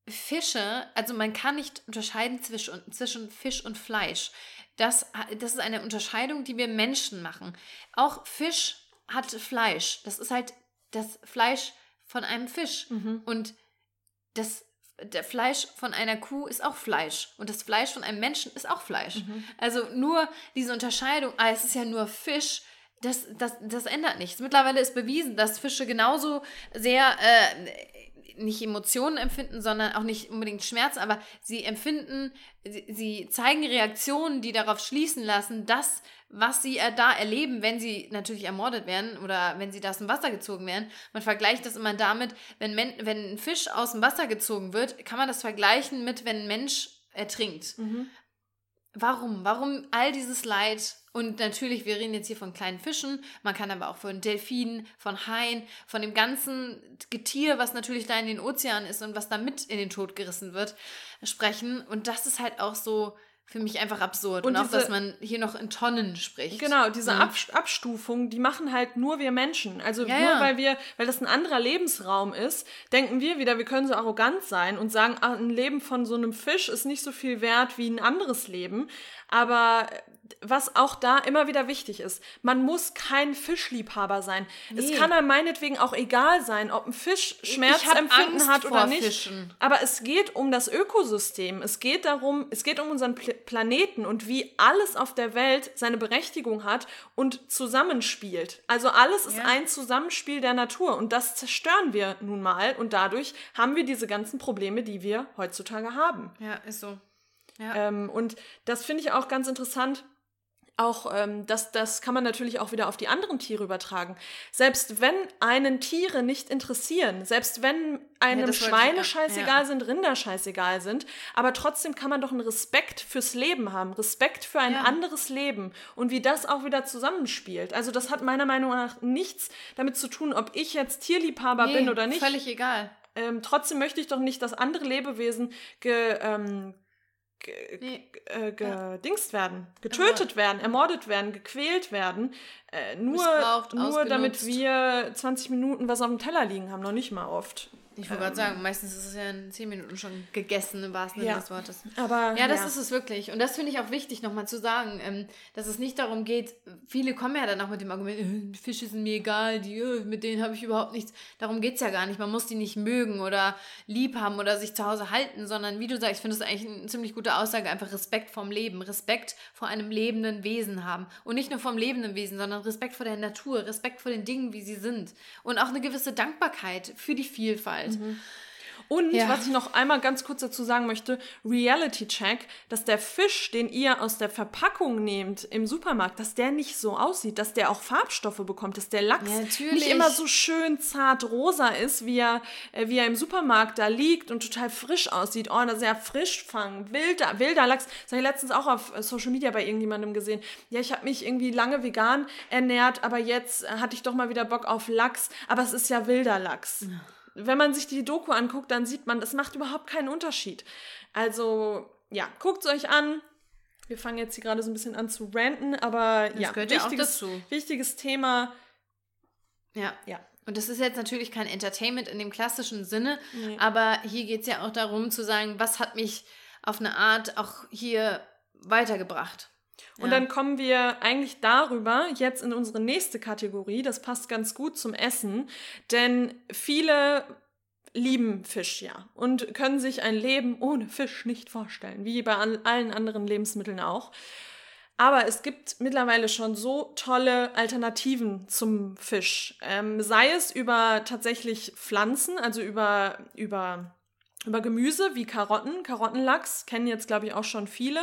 Fische, also man kann nicht unterscheiden zwischen, zwischen Fisch und Fleisch. Das, das ist eine Unterscheidung, die wir Menschen machen. Auch Fisch hat Fleisch. Das ist halt das Fleisch von einem Fisch. Mhm. Und das der Fleisch von einer Kuh ist auch Fleisch und das Fleisch von einem Menschen ist auch Fleisch. Mhm. Also nur diese Unterscheidung, ah, es ist ja nur Fisch, das, das, das ändert nichts. Mittlerweile ist bewiesen, dass Fische genauso sehr äh, nicht Emotionen empfinden, sondern auch nicht unbedingt Schmerz, aber sie empfinden, sie, sie zeigen Reaktionen, die darauf schließen lassen, dass was sie äh, da erleben, wenn sie natürlich ermordet werden oder wenn sie da aus dem Wasser gezogen werden. Man vergleicht das immer damit, wenn, Men wenn ein Fisch aus dem Wasser gezogen wird, kann man das vergleichen mit, wenn ein Mensch ertrinkt. Mhm. Warum? Warum all dieses Leid? Und natürlich, wir reden jetzt hier von kleinen Fischen, man kann aber auch von Delfinen, von Haien, von dem ganzen Getier, was natürlich da in den Ozeanen ist und was da mit in den Tod gerissen wird, sprechen. Und das ist halt auch so, für mich einfach absurd. Und, und diese, auch, dass man hier noch in Tonnen spricht. Genau, diese mhm. Abstufung, die machen halt nur wir Menschen. Also ja, nur ja. weil wir, weil das ein anderer Lebensraum ist, denken wir wieder, wir können so arrogant sein und sagen, ah, ein Leben von so einem Fisch ist nicht so viel wert wie ein anderes Leben. Aber was auch da immer wieder wichtig ist, man muss kein Fischliebhaber sein. Nee. Es kann einem meinetwegen auch egal sein, ob ein Fisch Schmerzempfinden hat oder nicht. Fischen. Aber es geht um das Ökosystem. Es geht darum, es geht um unseren Pl Planeten und wie alles auf der Welt seine Berechtigung hat und zusammenspielt. Also alles ist ja. ein Zusammenspiel der Natur und das zerstören wir nun mal und dadurch haben wir diese ganzen Probleme, die wir heutzutage haben. Ja, ist so. Ja. Ähm, und das finde ich auch ganz interessant auch ähm, das, das kann man natürlich auch wieder auf die anderen Tiere übertragen. Selbst wenn einen Tiere nicht interessieren, selbst wenn einem ja, Schweine scheißegal ja. sind, Rinder scheißegal sind, aber trotzdem kann man doch einen Respekt fürs Leben haben, Respekt für ein ja. anderes Leben und wie das auch wieder zusammenspielt. Also das hat meiner Meinung nach nichts damit zu tun, ob ich jetzt Tierliebhaber nee, bin oder nicht. Völlig egal. Ähm, trotzdem möchte ich doch nicht, dass andere Lebewesen ge, ähm, nee. äh, gedingst werden, getötet werden, ermordet werden, gequält werden, äh, nur, nur damit wir 20 Minuten was auf dem Teller liegen haben, noch nicht mal oft. Ich wollte ähm, gerade sagen, meistens ist es ja in zehn Minuten schon gegessen, im wahrsten Sinne ja. des Wortes. Aber, ja, das ja. ist es wirklich. Und das finde ich auch wichtig, nochmal zu sagen, ähm, dass es nicht darum geht, viele kommen ja dann auch mit dem Argument, äh, Fische sind mir egal, die, äh, mit denen habe ich überhaupt nichts. Darum geht es ja gar nicht. Man muss die nicht mögen oder lieb haben oder sich zu Hause halten, sondern wie du sagst, ich finde das eigentlich eine ziemlich gute Aussage, einfach Respekt vorm Leben, Respekt vor einem lebenden Wesen haben. Und nicht nur vom lebenden Wesen, sondern Respekt vor der Natur, Respekt vor den Dingen, wie sie sind. Und auch eine gewisse Dankbarkeit für die Vielfalt alt. Mhm. Und ja. was ich noch einmal ganz kurz dazu sagen möchte, Reality Check, dass der Fisch, den ihr aus der Verpackung nehmt im Supermarkt, dass der nicht so aussieht, dass der auch Farbstoffe bekommt, dass der Lachs ja, nicht immer so schön zart rosa ist, wie er, äh, wie er im Supermarkt da liegt und total frisch aussieht. Oh, das ist ja Frischfang, wilder, wilder Lachs. Das habe ich letztens auch auf äh, Social Media bei irgendjemandem gesehen. Ja, ich habe mich irgendwie lange vegan ernährt, aber jetzt hatte ich doch mal wieder Bock auf Lachs. Aber es ist ja wilder Lachs. Ja wenn man sich die Doku anguckt, dann sieht man, das macht überhaupt keinen Unterschied. Also, ja, guckt es euch an. Wir fangen jetzt hier gerade so ein bisschen an zu ranten, aber das ja, wichtiges, ja wichtiges Thema. Ja. Ja. Und das ist jetzt natürlich kein Entertainment in dem klassischen Sinne, nee. aber hier geht es ja auch darum zu sagen, was hat mich auf eine Art auch hier weitergebracht. Und ja. dann kommen wir eigentlich darüber jetzt in unsere nächste Kategorie. Das passt ganz gut zum Essen, denn viele lieben Fisch ja und können sich ein Leben ohne Fisch nicht vorstellen, wie bei allen anderen Lebensmitteln auch. Aber es gibt mittlerweile schon so tolle Alternativen zum Fisch. Ähm, sei es über tatsächlich Pflanzen, also über, über über Gemüse wie Karotten, Karottenlachs, kennen jetzt glaube ich auch schon viele,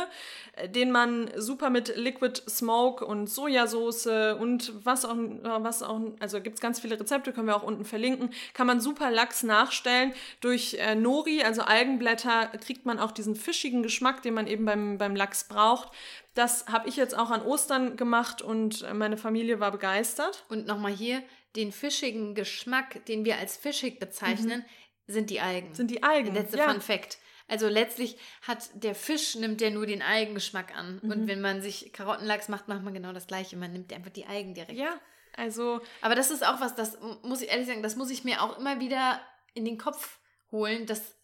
äh, den man super mit Liquid Smoke und Sojasauce und was auch, was auch, also gibt es ganz viele Rezepte, können wir auch unten verlinken, kann man super Lachs nachstellen. Durch äh, Nori, also Algenblätter, kriegt man auch diesen fischigen Geschmack, den man eben beim, beim Lachs braucht. Das habe ich jetzt auch an Ostern gemacht und meine Familie war begeistert. Und nochmal hier, den fischigen Geschmack, den wir als fischig bezeichnen, mhm sind die Algen. Sind die Algen. Letzte ja. Fun Fact. Also letztlich hat der Fisch nimmt der nur den Algengeschmack an. Mhm. Und wenn man sich Karottenlachs macht, macht man genau das gleiche. Man nimmt einfach die Algen direkt. Ja, also. Aber das ist auch was, das muss ich ehrlich sagen, das muss ich mir auch immer wieder in den Kopf holen, dass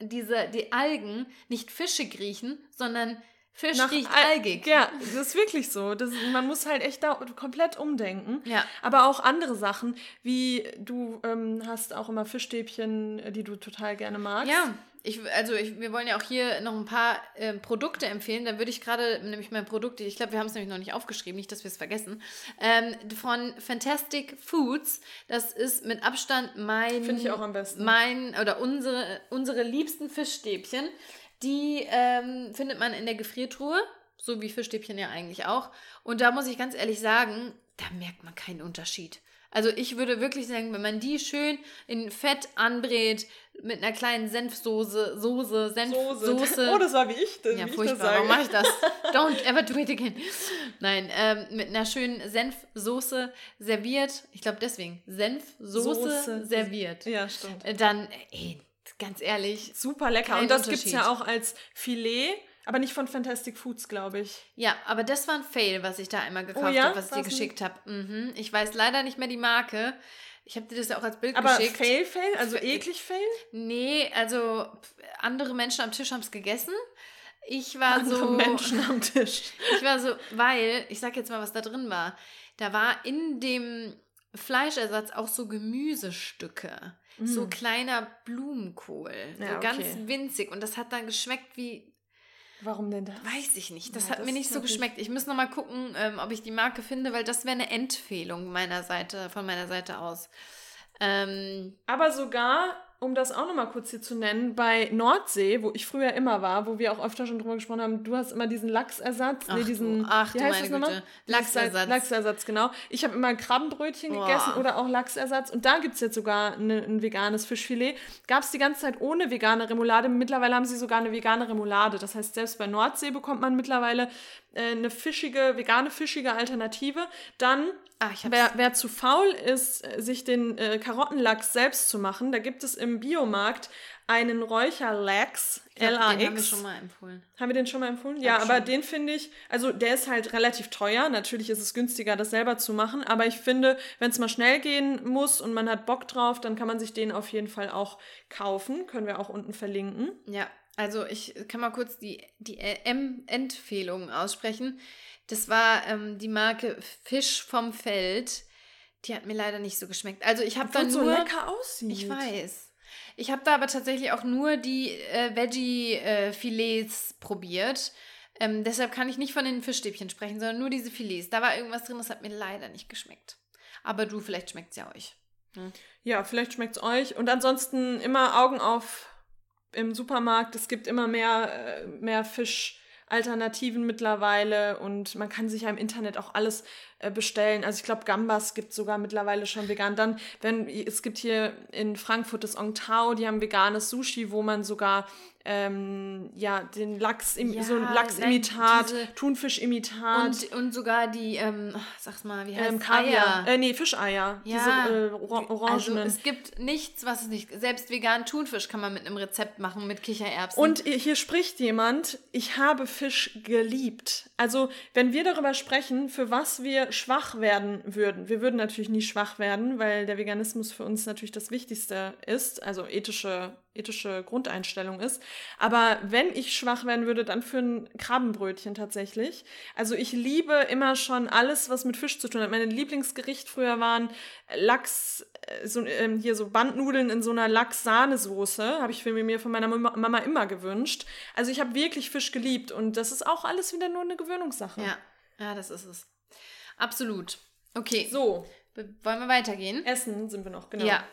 diese, die Algen nicht Fische riechen, sondern Fisch nach riecht algig. Ja, das ist wirklich so. Das, man muss halt echt da komplett umdenken. Ja. Aber auch andere Sachen, wie du ähm, hast auch immer Fischstäbchen, die du total gerne magst. Ja, ich, also ich, wir wollen ja auch hier noch ein paar äh, Produkte empfehlen. Da würde ich gerade nämlich mein Produkt, ich glaube, wir haben es nämlich noch nicht aufgeschrieben, nicht, dass wir es vergessen, ähm, von Fantastic Foods. Das ist mit Abstand mein... Finde ich auch am besten. Mein, oder unsere, unsere liebsten Fischstäbchen. Die ähm, findet man in der Gefriertruhe, so wie Fischstäbchen ja eigentlich auch. Und da muss ich ganz ehrlich sagen, da merkt man keinen Unterschied. Also ich würde wirklich sagen, wenn man die schön in Fett anbrät, mit einer kleinen Senfsoße, Soße, Senfsoße. Oh, das war wie ich das. Ja, wie furchtbar. Ich das. Warum mache ich das? Don't ever do it again. Nein, ähm, mit einer schönen Senfsoße serviert. Ich glaube deswegen. Senfsoße Soße. serviert. Ja, stimmt. Äh, Dann, ey, ganz ehrlich. Super lecker. Und das gibt es ja auch als Filet, aber nicht von Fantastic Foods, glaube ich. Ja, aber das war ein Fail, was ich da einmal gekauft Oh ja? habe, was ich dir geschickt habe. Mhm. Ich weiß leider nicht mehr die Marke. Ich habe dir das ja auch als Bild Aber geschickt. Fail, Fail, also eklig Fail? Nee, also andere Menschen am Tisch haben es gegessen. Ich war Andere so. Menschen am Tisch. Ich war so, weil, ich sag jetzt mal, was da drin war. Da war in dem Fleischersatz auch so Gemüsestücke. So Mm. kleiner Blumenkohl. Ja, so okay. ganz winzig. Und das hat dann geschmeckt wie, Warum denn das? weiß ich nicht. Das Ja, hat das mir nicht so geschmeckt. Ich muss noch mal gucken, ähm, ob ich die Marke finde, weil das wäre eine Empfehlung meiner Seite, von meiner Seite aus. Ähm, Aber sogar, um das auch nochmal kurz hier zu nennen, bei Nordsee, wo ich früher immer war, wo wir auch öfter schon drüber gesprochen haben, du hast immer diesen Lachsersatz, Ach nee, diesen, ach wie heißt das nochmal? Lachsersatz. Lachsersatz, genau. Ich habe immer Krabbenbrötchen Boah. gegessen oder auch Lachsersatz und da gibt es jetzt sogar ne, ein veganes Fischfilet. Gab es die ganze Zeit ohne vegane Remoulade, mittlerweile haben sie sogar eine vegane Remoulade. Das heißt, selbst bei Nordsee bekommt man mittlerweile äh, eine fischige, vegane fischige Alternative. Dann ah. Wer, wer zu faul ist, äh, sich den äh, Karottenlachs selbst zu machen, da gibt es im Biomarkt einen Räucherlachs, Den haben wir L-A-X. schon mal empfohlen. Haben wir den schon mal empfohlen? Ja, aber schon. den finde ich, also der ist halt relativ teuer. Natürlich ist es günstiger, das selber zu machen. Aber ich finde, wenn es mal schnell gehen muss und man hat Bock drauf, dann kann man sich den auf jeden Fall auch kaufen. Können wir auch unten verlinken. Ja, also ich kann mal kurz die, die M-Empfehlung aussprechen. Das war ähm, die Marke Fisch vom Feld. Die hat mir leider nicht so geschmeckt. Also ich habe da nur... so lecker aussieht. Ich weiß. Ich habe da aber tatsächlich auch nur die äh, Veggie-Filets probiert. Ähm, deshalb kann ich nicht von den Fischstäbchen sprechen, sondern nur diese Filets. Da war irgendwas drin, das hat mir leider nicht geschmeckt. Aber du, vielleicht schmeckt es ja euch. Ja, vielleicht schmeckt es euch. Und ansonsten immer Augen auf im Supermarkt. Es gibt immer mehr, äh, mehr Fischalternativen mittlerweile und man kann sich ja im Internet auch alles äh, bestellen. Also ich glaube, Gambas gibt sogar mittlerweile schon vegan. Dann, wenn es gibt hier in Frankfurt das Ongtao, die haben veganes Sushi, wo man sogar ähm, ja den Lachs, im, Ja, so ein nein, Lachsimitat, Thunfischimitat. Und, und sogar die, ähm, sag's mal, wie heißt ähm? Kaviar. Äh, nee, Fischeier. Ja, Diese äh, Or Also orangenen. es gibt nichts, was es nicht. Selbst veganen Thunfisch kann man mit einem Rezept machen mit Kichererbsen. Und hier spricht jemand, ich habe Fisch geliebt. Also, wenn wir darüber sprechen, für was wir schwach werden würden, wir würden natürlich nie schwach werden, weil der Veganismus für uns natürlich das Wichtigste ist, also ethische, ethische Grundeinstellung ist. Aber wenn ich schwach werden würde, dann für ein Krabbenbrötchen tatsächlich. Also, ich liebe immer schon alles, was mit Fisch zu tun hat. Meine Lieblingsgericht früher waren Lachs, äh, so, ähm, hier so Bandnudeln in so einer Lachs-Sahnesoße, habe ich für mir von meiner Mama immer gewünscht. Also ich habe wirklich Fisch geliebt und das ist auch alles wieder nur eine Gewöhnungssache. ja, ja, das ist es. Absolut. Okay, So, wollen wir weitergehen? Essen sind wir noch, genau. Ja.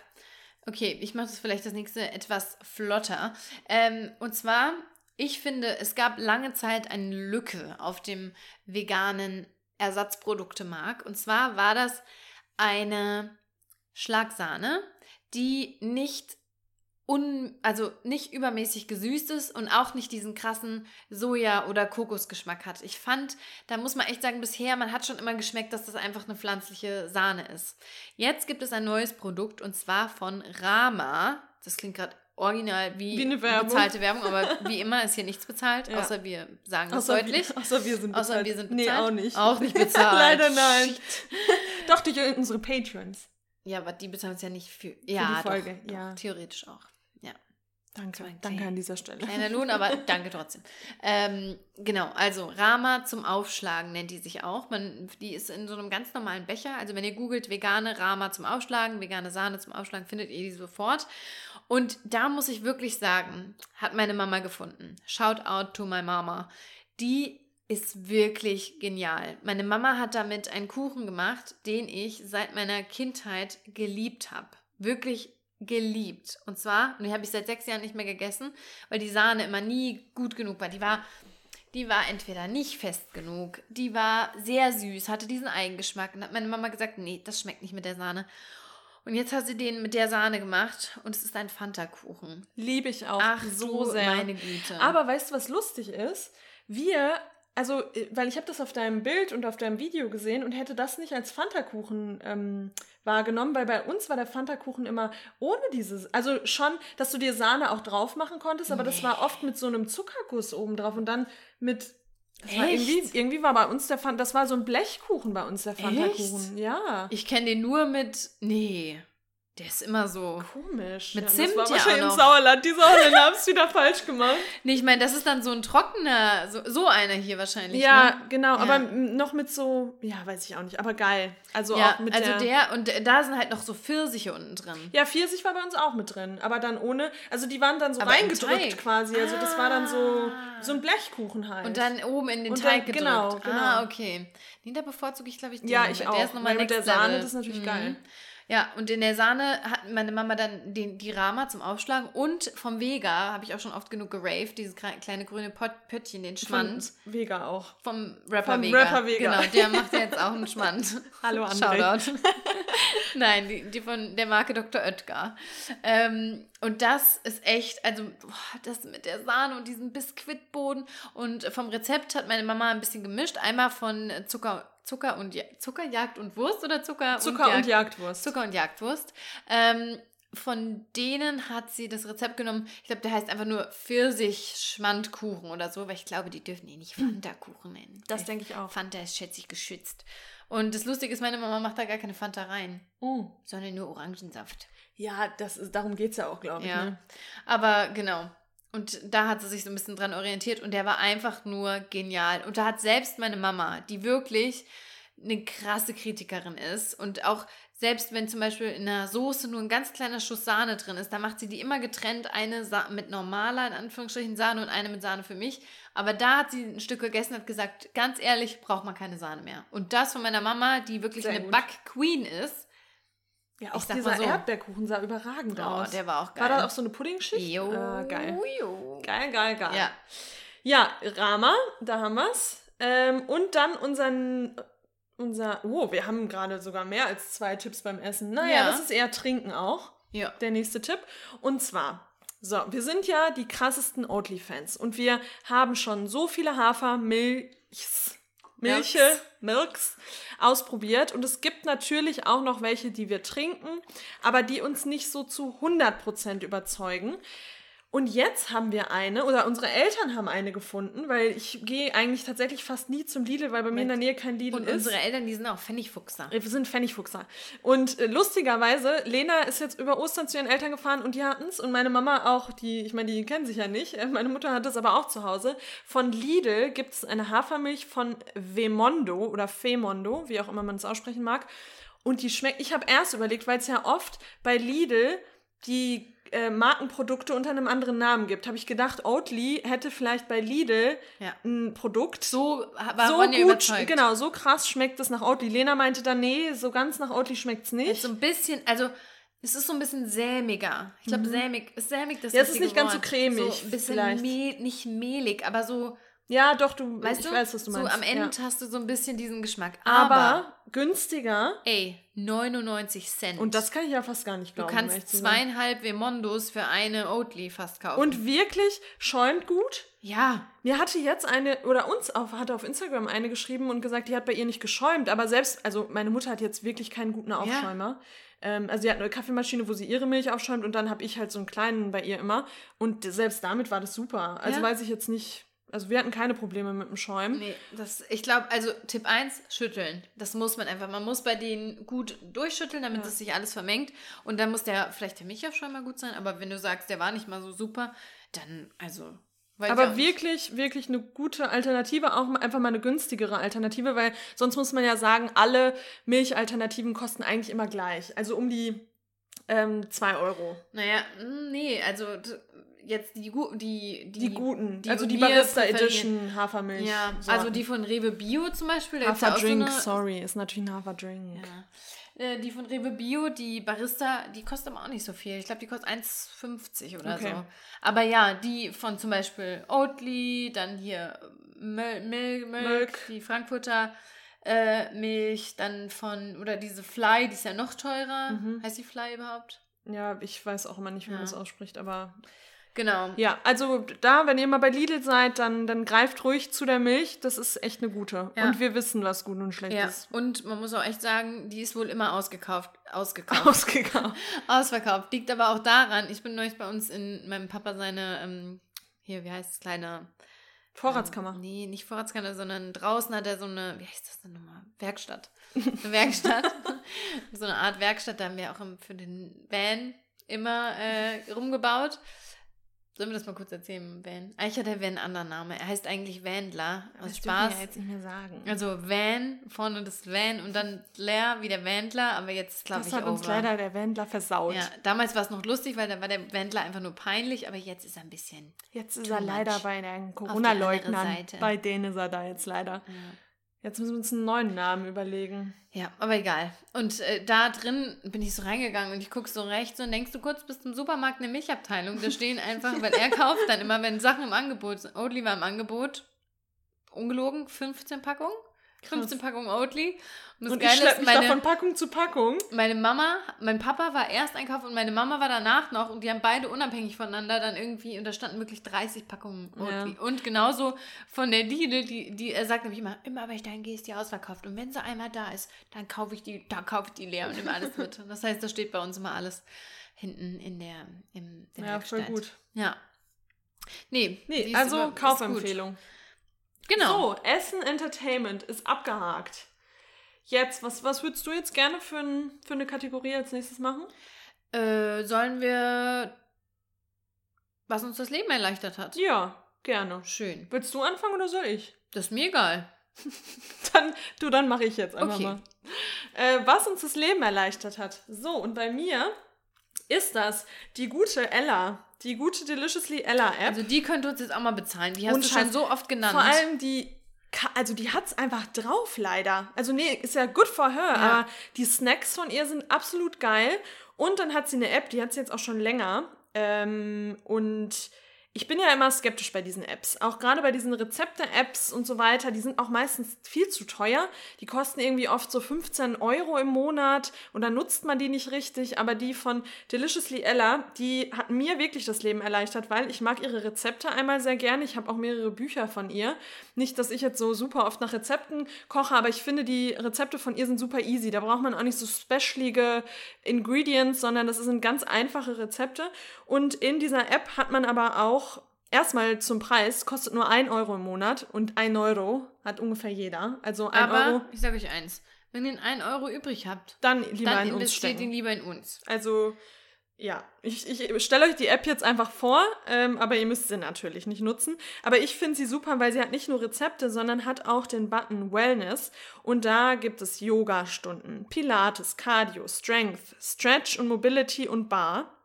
Okay, ich mache das vielleicht das nächste etwas flotter. Ähm, und zwar, ich finde, es gab lange Zeit eine Lücke auf dem veganen Ersatzproduktemarkt. Und zwar war das eine Schlagsahne, die nicht un, also nicht übermäßig gesüßt ist und auch nicht diesen krassen Soja- oder Kokosgeschmack hat. Ich fand, da muss man echt sagen, bisher, man hat schon immer geschmeckt, dass das einfach eine pflanzliche Sahne ist. Jetzt gibt es ein neues Produkt und zwar von Rama. Das klingt gerade original wie, Wie eine Werbung. bezahlte Werbung, aber wie immer ist hier nichts bezahlt, Ja. außer wir sagen Außer deutlich. Wir, außer wir sind Außer bezahlt. wir sind Nee, bezahlt. auch nicht. Auch nicht bezahlt. Leider nein. Shit. Doch, durch unsere Patrons. Ja, aber die bezahlen uns ja nicht für, ja, die Folge, doch, ja. Doch, theoretisch auch. Ja. Danke, danke an dieser Stelle. Kleiner Lohn, aber danke trotzdem. Ähm, genau, also Rama zum Aufschlagen nennt die sich auch. Man, die ist in so einem ganz normalen Becher. Also wenn ihr googelt vegane Rama zum Aufschlagen, vegane Sahne zum Aufschlagen, findet ihr die sofort. Und da muss ich wirklich sagen, hat meine Mama gefunden. Shout out to my Mama. Die ist wirklich genial. Meine Mama hat damit einen Kuchen gemacht, den ich seit meiner Kindheit geliebt habe. Wirklich geliebt. Und zwar, und die habe ich seit sechs Jahren nicht mehr gegessen, weil die Sahne immer nie gut genug war. Die war die war entweder nicht fest genug, die war sehr süß, hatte diesen Eigengeschmack. Und hat meine Mama gesagt, nee, das schmeckt nicht mit der Sahne. Und jetzt hat sie den mit der Sahne gemacht und es ist ein Fanta-Kuchen. Liebe ich auch Ach, so sehr. meine Güte. Aber weißt du, was lustig ist? Wir, also, äh, weil ich habe das auf deinem Bild und auf deinem Video gesehen und hätte das nicht als Fanta-Kuchen ähm, wahrgenommen, weil bei uns war der Fanta-Kuchen immer ohne dieses, also schon, dass du dir Sahne auch drauf machen konntest, aber das war oft mit so einem Zuckerguss oben drauf und dann mit das war irgendwie, irgendwie war bei uns der Fanta, das war so ein Blechkuchen bei uns, der Fanta-Kuchen. Ja. Ich kenne den nur mit. Nee, der ist immer so. Komisch. Mit ja, Zimt das war ja wahrscheinlich im. Sauerland. Die Sauerländer haben es wieder falsch gemacht. Nee, ich meine, das ist dann so ein trockener, so, so einer hier wahrscheinlich. Ja, ne? genau, Ja. aber noch mit so, ja, weiß ich auch nicht, aber geil. Also ja, auch mit also der, der, und da sind halt noch so Pfirsiche unten drin. Ja, Pfirsich war bei uns auch mit drin, aber dann ohne, also die waren dann so Aber reingedrückt quasi, also das war dann so Ah. so ein Blechkuchen halt. Und dann oben in den Und Teig dann- gedrückt. genau, genau. Ah, okay. Nee, da bevorzuge ich, glaube ich, den. Ja, ich Der auch, ist nochmal weil mit der Sahne, Level. das ist natürlich Mhm. geil. Ja, und in der Sahne hat meine Mama dann den, die Rama zum Aufschlagen und vom Vega, habe ich auch schon oft genug geraved, dieses kle- kleine grüne Pott, Pöttchen, den Von Schmand. Vega auch. Vom Rapper Vom Vega. Rapper Vega. Genau, der macht ja jetzt auch einen Schmand. Hallo, André. Shoutout. Nein, die, die von der Marke Dr. Oetker. Ähm, und das ist echt, also boah, das mit der Sahne und diesem Biskuitboden. Und vom Rezept hat meine Mama ein bisschen gemischt. Einmal von Zucker, Zucker und Ja- Zucker, Jagd und Wurst oder Zucker, Zucker und und Jagd? Jagdwurst. Zucker und Jagdwurst. Ähm, von denen hat sie das Rezept genommen. Ich glaube, der heißt einfach nur Pfirsich-Schmandkuchen oder so, weil ich glaube, die dürfen ihn nicht Fanta-Kuchen nennen. Das denke ich auch. Fanta ist, schätze ich, geschützt. Und das Lustige ist, meine Mama macht da gar keine Fanta rein, Oh. sondern nur Orangensaft. Ja, das ist, darum geht es ja auch, glaube ich. Ja. Ne? Aber genau. Und da hat sie sich so ein bisschen dran orientiert und der war einfach nur genial. Und da hat selbst meine Mama, die wirklich eine krasse Kritikerin ist und auch selbst wenn zum Beispiel in einer Soße nur ein ganz kleiner Schuss Sahne drin ist, dann macht sie die immer getrennt, eine Sa mit normaler, in Anführungsstrichen, Sahne und eine mit Sahne für mich. Aber da hat sie ein Stück gegessen und hat gesagt, ganz ehrlich, braucht man keine Sahne mehr. Und das von meiner Mama, die wirklich Sehr eine gut. Back-Queen ist, Ja, auch dieser so. Erdbeerkuchen sah überragend oh, aus. der war auch geil. War das auch so eine Puddingschicht? Jo, Ah, geil. jo. Geil, geil, geil. Ja, Ja, Rama, da haben wir's. Ähm, und dann unseren, unser, oh, wir haben gerade sogar mehr als zwei Tipps beim Essen. Naja, Ja. das ist eher Trinken auch, ja. der nächste Tipp. Und zwar, so, wir sind ja die krassesten Oatly-Fans und wir haben schon so viele Hafermilchs, Milche, Milks ausprobiert und es gibt natürlich auch noch welche, die wir trinken, aber die uns nicht so zu 100% überzeugen. Und jetzt haben wir eine, oder unsere Eltern haben eine gefunden, weil ich gehe eigentlich tatsächlich fast nie zum Lidl, weil bei mir in der Nähe kein Lidl Und ist. unsere Eltern, die sind auch Pfennigfuchser. Wir sind Pfennigfuchser. Und äh, lustigerweise, Lena ist jetzt über Ostern zu ihren Eltern gefahren und die hatten's und meine Mama auch, die, ich meine, die kennen sich ja nicht. Äh, Meine Mutter hat das aber auch zu Hause. Von Lidl gibt es eine Hafermilch von Vemondo oder Femondo, wie auch immer man es aussprechen mag. Und die schmeckt, ich habe erst überlegt, weil es ja oft bei Lidl die äh, Markenprodukte unter einem anderen Namen gibt, habe ich gedacht, Oatly hätte vielleicht bei Lidl Ja. ein Produkt So war so gut, überzeugt. genau, so krass schmeckt es nach Oatly. Lena meinte dann, nee, so ganz nach Oatly schmeckt es Jetzt nicht. so ein bisschen, also es ist so ein bisschen sämiger. Ich glaube, sämig, ist sämig das Mhm. Ja, es ist nicht ganz so cremig, So ein bisschen mehl, nicht mehlig, aber so, Ja, doch, du, weißt ich du, weiß, was du meinst. so am Ende ja. hast du so ein bisschen diesen Geschmack. Aber, Aber, günstiger. ey, 99 Cent. Und das kann ich ja fast gar nicht du glauben. ehrlich kannst zweieinhalb Vemondos für eine Oatly fast kaufen. Und wirklich schäumt gut. ja, Mir hatte jetzt eine, oder uns auf, hatte auf Instagram eine geschrieben und gesagt, die hat bei ihr nicht geschäumt. Aber selbst, also meine Mutter hat jetzt wirklich keinen guten Aufschäumer. Ähm, also sie hat eine Kaffeemaschine, wo sie ihre Milch aufschäumt und dann habe ich halt so einen kleinen bei ihr immer. Und selbst damit war das super. Also Ja. weiß ich jetzt nicht, also wir hatten keine Probleme mit dem Schäumen. Nee, das, ich glaube, also Tipp 1, schütteln. Das muss man einfach. Man muss bei denen gut durchschütteln, damit Ja. es sich alles vermengt. Und dann muss der, vielleicht der Milchaufschäumer mal gut sein, aber wenn du sagst, der war nicht mal so super, dann, also. Aber wirklich, wirklich eine gute Alternative, auch einfach mal eine günstigere Alternative, weil sonst muss man ja sagen, alle Milchalternativen kosten eigentlich immer gleich. Also um die 2 Euro. Naja, mm, nee, also jetzt die, die, die, Die, guten. die also die Barista. Edition Hafermilch. Ja, Sorten. also die von Rewe Bio zum Beispiel. ja so Haferdrink, eine- sorry, ist natürlich ein Haferdrink. Ja. Äh, die von Rewe Bio, die Barista, die kostet aber auch nicht so viel. Ich glaube, die kostet 1,50 oder okay. so. Aber ja, die von zum Beispiel Oatly, dann hier Mil Mil Milk, Milk, die Frankfurter äh, Milch, dann von, oder diese Fly, die ist ja noch teurer. Mhm. Heißt die Fly überhaupt? Ja, ich weiß auch immer nicht, wie ja. man das ausspricht, aber Genau. Ja, also da, wenn ihr mal bei Lidl seid, dann, dann greift ruhig zu der Milch. Das ist echt eine gute. Ja. Und wir wissen, was gut und schlecht ja. ist. Und man muss auch echt sagen, die ist wohl immer ausgekauft. Ausgekauft. Ausgekauft. Ausverkauft. Liegt aber auch daran, ich bin neulich bei uns in meinem Papa seine, ähm, hier, wie heißt es, kleine Vorratskammer. Ähm, nee, nicht Vorratskammer, sondern draußen hat er so eine, wie heißt das denn nochmal? Werkstatt. Eine Werkstatt. so eine Art Werkstatt, da haben wir auch für den Van immer äh, rumgebaut. Sollen wir das mal kurz erzählen, Van? Eigentlich hat er Van einen anderen Namen. Er heißt eigentlich Wandler. Aus das Spaß. Ja jetzt nicht mehr sagen. Also Van, vorne das Van und dann Leer wie der Wandler, aber jetzt glaube ich Das hat uns leider der Wandler versaut. Ja, damals war es noch lustig, weil da war der Wandler einfach nur peinlich, aber jetzt ist er ein bisschen. Jetzt ist er leider bei den Corona-Leugnern. Bei denen ist er da jetzt leider. Ja. Jetzt müssen wir uns einen neuen Namen überlegen. Ja, aber egal. Und äh, da drin bin ich so reingegangen und ich gucke so rechts und denkst du kurz bis zum Supermarkt eine Milchabteilung. Da stehen einfach, weil er kauft dann immer, wenn Sachen im Angebot sind. War im Angebot, ungelogen, 15 Packungen. 15 Packungen Oatly. Und, das und Geile ich schlepp mich meine, von Packung zu Packung. Meine Mama, mein Papa war erst einkaufen und meine Mama war danach noch und die haben beide unabhängig voneinander dann irgendwie, und da standen wirklich 30 Packungen Oatly. Ja. Und genauso von der Lidl, die, die er sagt nämlich immer, immer wenn ich dahin gehe, ist die ausverkauft. Und wenn sie einmal da ist, dann kaufe ich die, dann kaufe ich die leer und nehme alles mit. das heißt, da steht bei uns immer alles hinten in der, im, der Ja, Werkstatt. voll gut. Ja. Nee, nee also Kaufempfehlung. Genau. So, Essen Entertainment ist abgehakt. Jetzt, was, was würdest du jetzt gerne für, ein, für eine Kategorie als nächstes machen? Äh, sollen wir, was uns das Leben erleichtert hat? Ja, gerne. Schön. Willst du anfangen oder soll ich? Das ist mir egal. dann, du, dann mache ich jetzt einfach okay. mal. Äh, was uns das Leben erleichtert hat. So, und bei mir ist das die gute Ella. Die gute Deliciously Ella App. Also die könnte uns jetzt auch mal bezahlen. Die hast und du schon so oft genannt. Vor allem die, also die hat es einfach drauf leider. Also nee, ist ja good for her, ja. aber die Snacks von ihr sind absolut geil. Und dann hat sie eine App, die hat sie jetzt auch schon länger. Ähm, und ich bin ja immer skeptisch bei diesen Apps. Auch gerade bei diesen Rezepte-Apps und so weiter, die sind auch meistens viel zu teuer. Die kosten irgendwie oft so 15 Euro im Monat und dann nutzt man die nicht richtig. Aber die von Deliciously Ella, die hat mir wirklich das Leben erleichtert, weil ich mag ihre Rezepte einmal sehr gerne. Ich habe auch mehrere Bücher von ihr. Nicht, dass ich jetzt so super oft nach Rezepten koche, aber ich finde, die Rezepte von ihr sind super easy. Da braucht man auch nicht so specialige Ingredients, sondern das sind ganz einfache Rezepte. Und in dieser App hat man aber auch erstmal zum Preis, kostet nur 1 Euro im Monat und 1 Euro hat ungefähr jeder. Also 1 aber, Euro. ich sage euch eins, wenn ihr 1 Euro übrig habt, dann lieber dann in uns stecken. ihn lieber in uns. Also ja, ich, ich stelle euch die App jetzt einfach vor, ähm, aber ihr müsst sie natürlich nicht nutzen. Aber ich finde sie super, weil sie hat nicht nur Rezepte, sondern hat auch den Button Wellness. Und da gibt es Yoga-Stunden, Pilates, Cardio, Strength, Stretch und Mobility und Bar.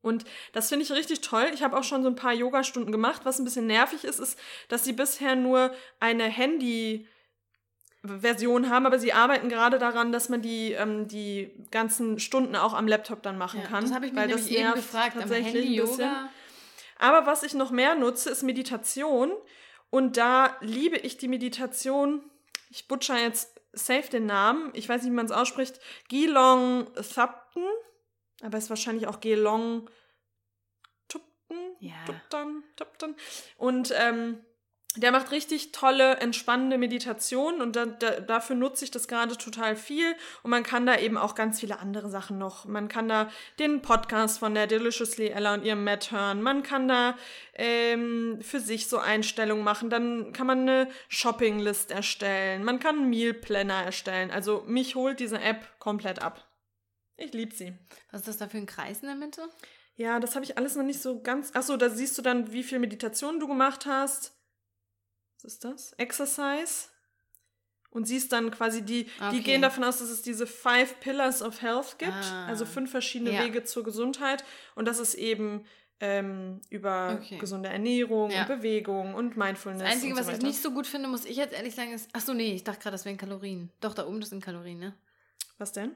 Und das finde ich richtig toll. Ich habe auch schon so ein paar Yoga-Stunden gemacht. Was ein bisschen nervig ist, ist, dass sie bisher nur eine Handy- Version haben, aber sie arbeiten gerade daran, dass man die, ähm, die ganzen Stunden auch am Laptop dann machen ja, kann. Das habe ich mir nämlich eben gefragt, tatsächlich Handy, Yoga. Aber was ich noch mehr nutze, ist Meditation. Und da liebe ich die Meditation. Ich butcher jetzt safe den Namen. Ich weiß nicht, wie man es ausspricht. Geelong Thupton aber es ist wahrscheinlich auch Gelong Tupten. Ja. Tupten, Tupten. Und ähm, der macht richtig tolle, entspannende Meditationen und da, da, dafür nutze ich das gerade total viel. Und man kann da eben auch ganz viele andere Sachen noch. Man kann da den Podcast von der Deliciously Ella und ihrem Matt hören. Man kann da ähm, für sich so Einstellungen machen. Dann kann man eine Shoppinglist erstellen. Man kann einen Meal Planner erstellen. Also mich holt diese App komplett ab. Ich liebe sie. Was ist das da für ein Kreis in der Mitte? Ja, das habe ich alles noch nicht so ganz. Achso, da siehst du dann, wie viel Meditation du gemacht hast. Was ist das? Exercise. Und siehst dann quasi die, okay. die gehen davon aus, dass es diese Five Pillars of Health gibt. Ah. Also fünf verschiedene ja. Wege zur Gesundheit. Und das ist eben ähm, über okay. gesunde Ernährung ja. und Bewegung und Mindfulness. Das Einzige, so was ich nicht so gut finde, muss ich jetzt ehrlich sagen, ist. Achso, nee, ich dachte gerade, das wären Kalorien. Doch, da oben das sind Kalorien, ne? Was denn?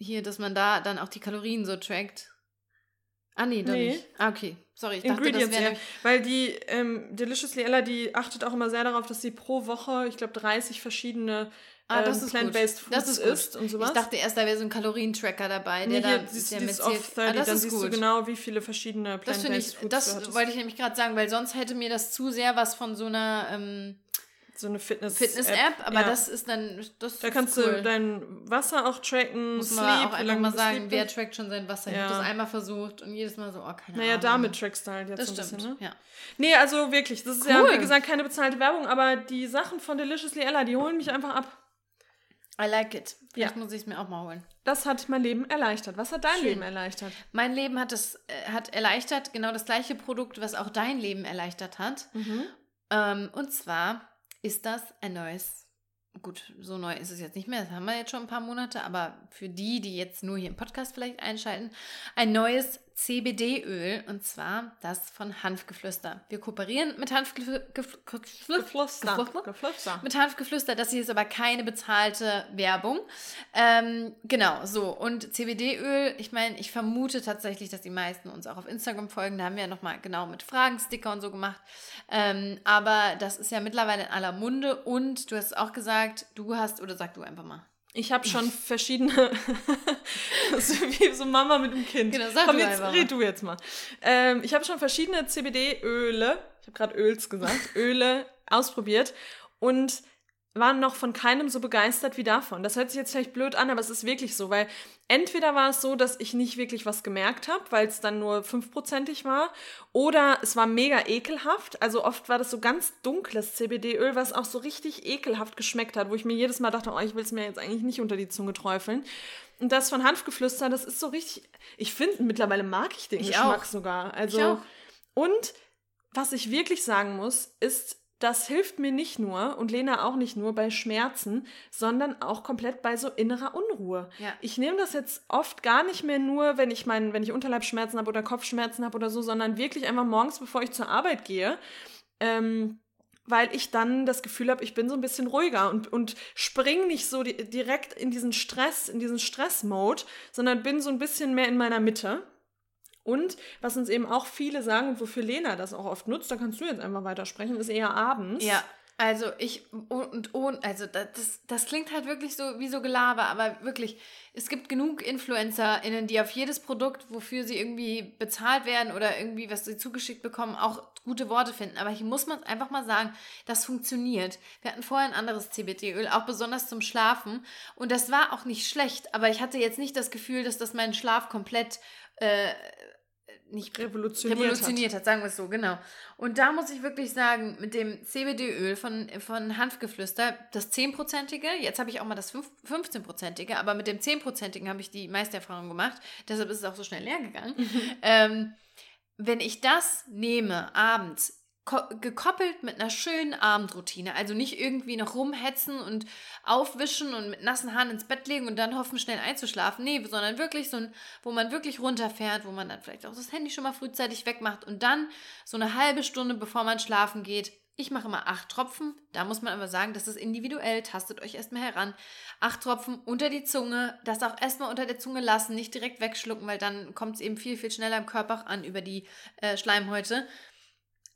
hier, dass man da dann auch die Kalorien so trackt. Ah, nee, doch Nee. nicht. Ah, okay. Sorry, ich dachte, Ingredients, das ja. wäre... Weil die ähm, Deliciously Ella, die achtet auch immer sehr darauf, dass sie pro Woche, ich glaube, 30 verschiedene Ah, das ähm, ist plant-based gut. Das Foods ist isst und sowas. Ich dachte erst, da wäre so ein Kalorientracker dabei, der nee, hier da siehst, der dieses off 30, Ah, das dann ist siehst gut. du genau, wie viele verschiedene Das plant-based ich, Foods das hattest. wollte ich nämlich gerade sagen, weil sonst hätte mir das zu sehr was von so einer ähm, so eine Fitness- Fitness-App, aber ja. das ist dann, das Da kannst cool. du dein Wasser auch tracken, Muss Sleep, man aber auch einfach mal sagen, sleep wer trackt schon sein Wasser? Ich Ja. habe das einmal versucht und jedes Mal so, oh, keine Naja, Ahnung. damit trackst du halt jetzt Das ein stimmt, bisschen, ne? ja. Nee, also wirklich, das ist ja, Cool. wie gesagt, keine bezahlte Werbung, aber die Sachen von Deliciously Ella, die holen mich einfach ab. I like it. Vielleicht Ja. muss ich es mir auch mal holen. Das hat mein Leben erleichtert. Was hat dein Schön. Leben erleichtert? Mein Leben hat es äh, hat erleichtert, genau das gleiche Produkt, was auch dein Leben erleichtert hat. Ähm, und zwar ist das ein neues, gut, so neu ist es jetzt nicht mehr, das haben wir jetzt schon ein paar Monate, aber für die, die jetzt nur hier im Podcast vielleicht einschalten, ein neues CBD-Öl und zwar das von Hanfgeflüster. Wir kooperieren mit Hanfgeflüster. Geflüster. Mit Hanfgeflüster, das hier ist aber keine bezahlte Werbung. Ähm, genau, so. Und CBD-Öl, ich meine, ich vermute tatsächlich, dass die meisten uns auch auf Instagram folgen. Da haben wir ja nochmal genau mit Fragen, Sticker und so gemacht. Ähm, aber das ist ja mittlerweile in aller Munde und du hast auch gesagt, du hast, oder sag du einfach mal. Ich habe schon verschiedene. so wie so Mama mit dem Kind. Genau, sag Komm, du jetzt red du jetzt mal. Ähm, ich habe schon verschiedene CBD-Öle, ich habe gerade Öls gesagt, Öle ausprobiert und war noch von keinem so begeistert wie davon. Das hört sich jetzt vielleicht blöd an, aber es ist wirklich so, weil entweder war es so, dass ich nicht wirklich was gemerkt habe, weil es dann nur fünfprozentig war, oder es war mega ekelhaft. Also oft war das so ganz dunkles CBD-Öl, was auch so richtig ekelhaft geschmeckt hat, wo ich mir jedes Mal dachte, oh, ich will es mir jetzt eigentlich nicht unter die Zunge träufeln. Und das von Hanfgeflüster, das ist so richtig, ich finde, mittlerweile mag ich den Ich Geschmack auch. sogar. Also, und was ich wirklich sagen muss, ist, das hilft mir nicht nur und Lena auch nicht nur bei Schmerzen, sondern auch komplett bei so innerer Unruhe. Ja. Ich nehme das jetzt oft gar nicht mehr nur, wenn ich mein, wenn ich Unterleibsschmerzen habe oder Kopfschmerzen habe oder so, sondern wirklich einfach morgens, bevor ich zur Arbeit gehe. Ähm, weil ich dann das Gefühl habe, ich bin so ein bisschen ruhiger und, und spring nicht so di direkt in diesen Stress, in diesen Stress-Mode, sondern bin so ein bisschen mehr in meiner Mitte. Und was uns eben auch viele sagen und wofür Lena das auch oft nutzt, da kannst du jetzt einfach weitersprechen, ist eher abends. Ja, also ich und und also das, das, das klingt halt wirklich so wie so Gelaber, aber wirklich, es gibt genug InfluencerInnen, die auf jedes Produkt, wofür sie irgendwie bezahlt werden oder irgendwie was sie zugeschickt bekommen, auch gute Worte finden. Aber hier muss man einfach mal sagen, das funktioniert. Wir hatten vorher ein anderes CBD-Öl, auch besonders zum Schlafen. Und das war auch nicht schlecht, aber ich hatte jetzt nicht das Gefühl, dass das meinen Schlaf komplett äh, nicht Revolutioniert, revolutioniert hat, sagen wir es so, genau. Und da muss ich wirklich sagen, mit dem CBD-Öl von, von Hanfgeflüster, das 10-prozentige, jetzt habe ich auch mal das 5 15-prozentige, aber mit dem 10-prozentigen habe ich die meiste Erfahrung gemacht, deshalb ist es auch so schnell leer gegangen. ähm, wenn ich das nehme abends, gekoppelt mit einer schönen Abendroutine, also nicht irgendwie noch rumhetzen und aufwischen und mit nassen Haaren ins Bett legen und dann hoffen, schnell einzuschlafen. Nee, sondern wirklich so ein, wo man wirklich runterfährt, wo man dann vielleicht auch das Handy schon mal frühzeitig wegmacht und dann so eine halbe Stunde, bevor man schlafen geht, ich mache immer acht Tropfen. Da muss man aber sagen, das ist individuell. Tastet euch erstmal heran. Acht Tropfen unter die Zunge. Das auch erstmal unter der Zunge lassen. Nicht direkt wegschlucken, weil dann kommt es eben viel, viel schneller im Körper an über die äh, Schleimhäute.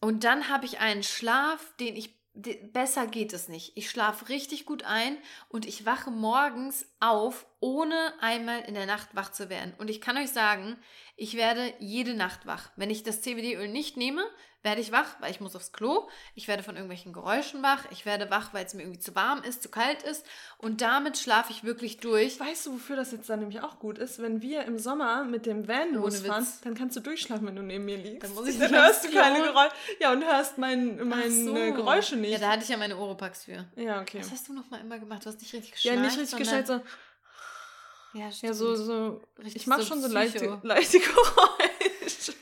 Und dann habe ich einen Schlaf, den ich. Besser geht es nicht. Ich schlafe richtig gut ein und ich wache morgens auf, ohne einmal in der Nacht wach zu werden. Und ich kann euch sagen, ich werde jede Nacht wach. Wenn ich das CBD-Öl nicht nehme, werde ich wach, weil ich muss aufs Klo. Ich werde von irgendwelchen Geräuschen wach. Ich werde wach, weil es mir irgendwie zu warm ist, zu kalt ist. Und damit schlafe ich wirklich durch. Weißt du, wofür das jetzt dann nämlich auch gut ist? Wenn wir im Sommer mit dem Van losfahren, dann kannst du durchschlafen, wenn du neben mir liegst. Dann muss ich dann hörst du keine. Geräusche. Ja, und hörst mein, meine so. Geräusche nicht. Ja, da hatte ich ja meine Oropax für. Ja, okay. Was hast du noch mal immer gemacht? Du hast nicht richtig Ja, geschnarcht. nicht richtig sondern- gestellt, so. Ja, Ja, so, stimmt. so. Richtig Ich mache so schon so leichte, leichte Geräusche.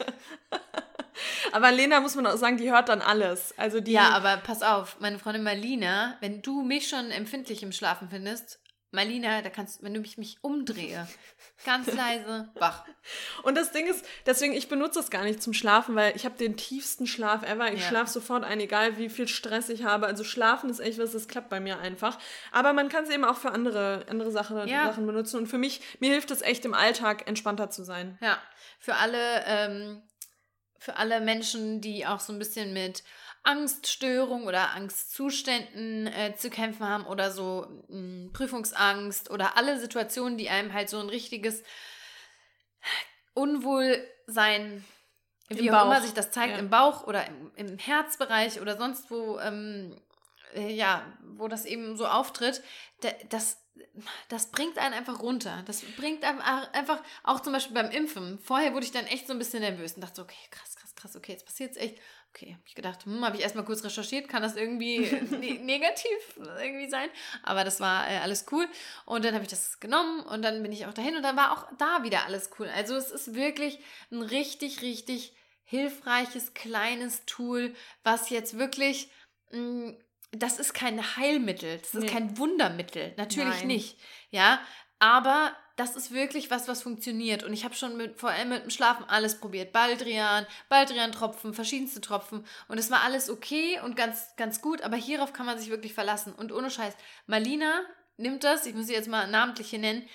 Aber Lena muss man auch sagen, die hört dann alles. Also die. Ja, aber pass auf, meine Freundin Marlina, wenn du mich schon empfindlich im Schlafen findest, Marlina, da kannst wenn du mich, mich umdrehe, ganz leise, wach. Und das Ding ist, deswegen, ich benutze das gar nicht zum Schlafen, weil ich habe den tiefsten Schlaf ever. Ich Ja. schlafe sofort ein, egal wie viel Stress ich habe. Also schlafen ist echt was, das klappt bei mir einfach. Aber man kann es eben auch für andere, andere Sachen, Ja. Sachen benutzen. Und für mich, mir hilft es echt im Alltag entspannter zu sein. Ja, für alle, ähm, für alle Menschen, die auch so ein bisschen mit Angststörung oder Angstzuständen äh, zu kämpfen haben oder so mh, Prüfungsangst oder alle Situationen, die einem halt so ein richtiges Unwohlsein, Im wie auch immer sich das zeigt, ja. im Bauch oder im, im Herzbereich oder sonst wo, ähm, äh, ja, wo das eben so auftritt, da- das, das bringt einen einfach runter. Das bringt einfach, auch zum Beispiel beim Impfen. Vorher wurde ich dann echt so ein bisschen nervös und dachte so, okay, krass, krass, krass, okay, jetzt passiert es echt. Okay, ich gedacht, hm, habe ich erstmal kurz recherchiert, kann das irgendwie ne negativ irgendwie sein? Aber das war äh, alles cool. Und dann habe ich das genommen und dann bin ich auch dahin und dann war auch da wieder alles cool. Also es ist wirklich ein richtig, richtig hilfreiches, kleines Tool, was jetzt wirklich, mh, das ist kein Heilmittel, das ist Nee. kein Wundermittel, natürlich Nein. nicht, ja, aber das ist wirklich was, was funktioniert. Und ich habe schon mit, vor allem mit dem Schlafen alles probiert, Baldrian, Baldrian-Tropfen, verschiedenste Tropfen. Und es war alles okay und ganz, ganz gut, aber hierauf kann man sich wirklich verlassen. Und ohne Scheiß, Malina nimmt das, ich muss sie jetzt mal namentlich hier nennen,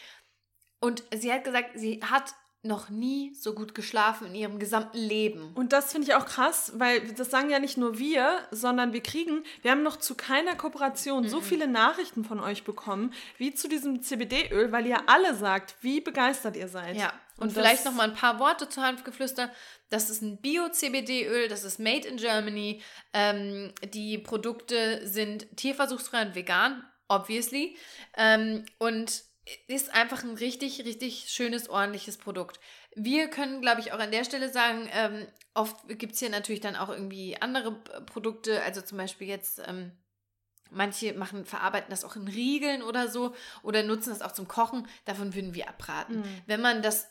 und sie hat gesagt, sie hat noch nie so gut geschlafen in ihrem gesamten Leben. Und das finde ich auch krass, weil das sagen ja nicht nur wir, sondern wir kriegen, wir haben noch zu keiner Kooperation so viele Nachrichten von euch bekommen, wie zu diesem CBD-Öl, weil ihr alle sagt, wie begeistert ihr seid. Ja, und, Und vielleicht noch mal ein paar Worte zu Hanfgeflüster. Das ist ein Bio-CBD-Öl, das ist made in Germany. Ähm, die Produkte sind tierversuchsfrei und vegan, obviously. Ähm, und ist einfach ein richtig, richtig schönes, ordentliches Produkt. Wir können, glaube ich, auch an der Stelle sagen, ähm, oft gibt es hier natürlich dann auch irgendwie andere Produkte, also zum Beispiel jetzt. Ähm, Manche machen, verarbeiten das auch in Riegeln oder so oder nutzen das auch zum Kochen. Davon würden wir abraten. Wenn man das,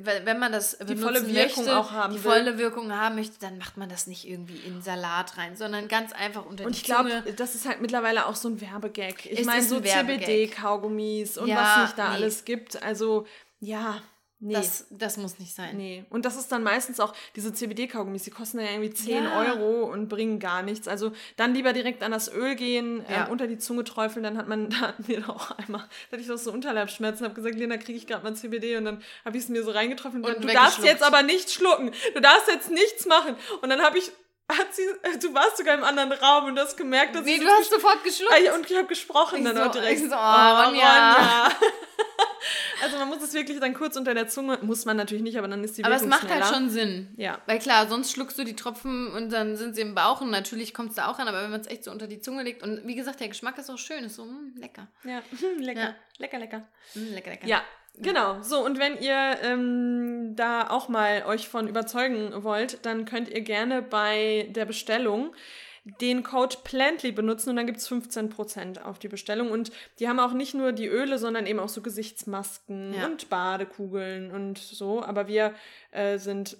wenn man das Die volle Wirkung möchte, auch haben die will. volle Wirkung haben möchte, dann macht man das nicht irgendwie in Salat rein, sondern ganz einfach unter Und die ich glaube, Zunge. das ist halt mittlerweile auch so ein Werbegag. Ich meine, so. CBD-Kaugummis und Ja, was nicht da nee. alles gibt. Also, ja, nee. Das, das muss nicht sein. Nee. Und das ist dann meistens auch, diese CBD-Kaugummis, die kosten ja irgendwie 10 Ja. Euro und bringen gar nichts. Also dann lieber direkt an das Öl gehen, Ja. ähm, unter die Zunge träufeln, dann hat man, da hatten wir doch einmal, da hatte ich doch so Unterleibsschmerzen, habe gesagt, Lena, kriege ich gerade mal CBD und dann habe ich es mir so reingeträufelt und, Und du darfst jetzt aber nicht schlucken, du darfst jetzt nichts machen. Und dann habe ich, sie, du warst sogar im anderen Raum und hast gemerkt, dass Nee, sie du hast sofort geschluckt. Ah, ja, und ich habe gesprochen Ich dann so- auch direkt. so, oh, Ronja. also man muss es wirklich dann kurz unter der Zunge, muss man natürlich nicht, aber dann ist die Aber es Wirkung macht halt schneller. schon Sinn. Ja. Weil klar, sonst schluckst du die Tropfen und dann sind sie im Bauch und natürlich kommt es da auch an, aber wenn man es echt so unter die Zunge legt und wie gesagt, der Geschmack ist auch schön, ist so mm, lecker. Ja, lecker, Ja. lecker, lecker. Mm, lecker, lecker. Ja, genau. So, und wenn ihr ähm, da auch mal euch von überzeugen wollt, dann könnt ihr gerne bei der Bestellung den Code Plantly benutzen und dann gibt es 15% auf die Bestellung. Und die haben auch nicht nur die Öle, sondern eben auch so Gesichtsmasken Ja. und Badekugeln und so. Aber wir äh, sind,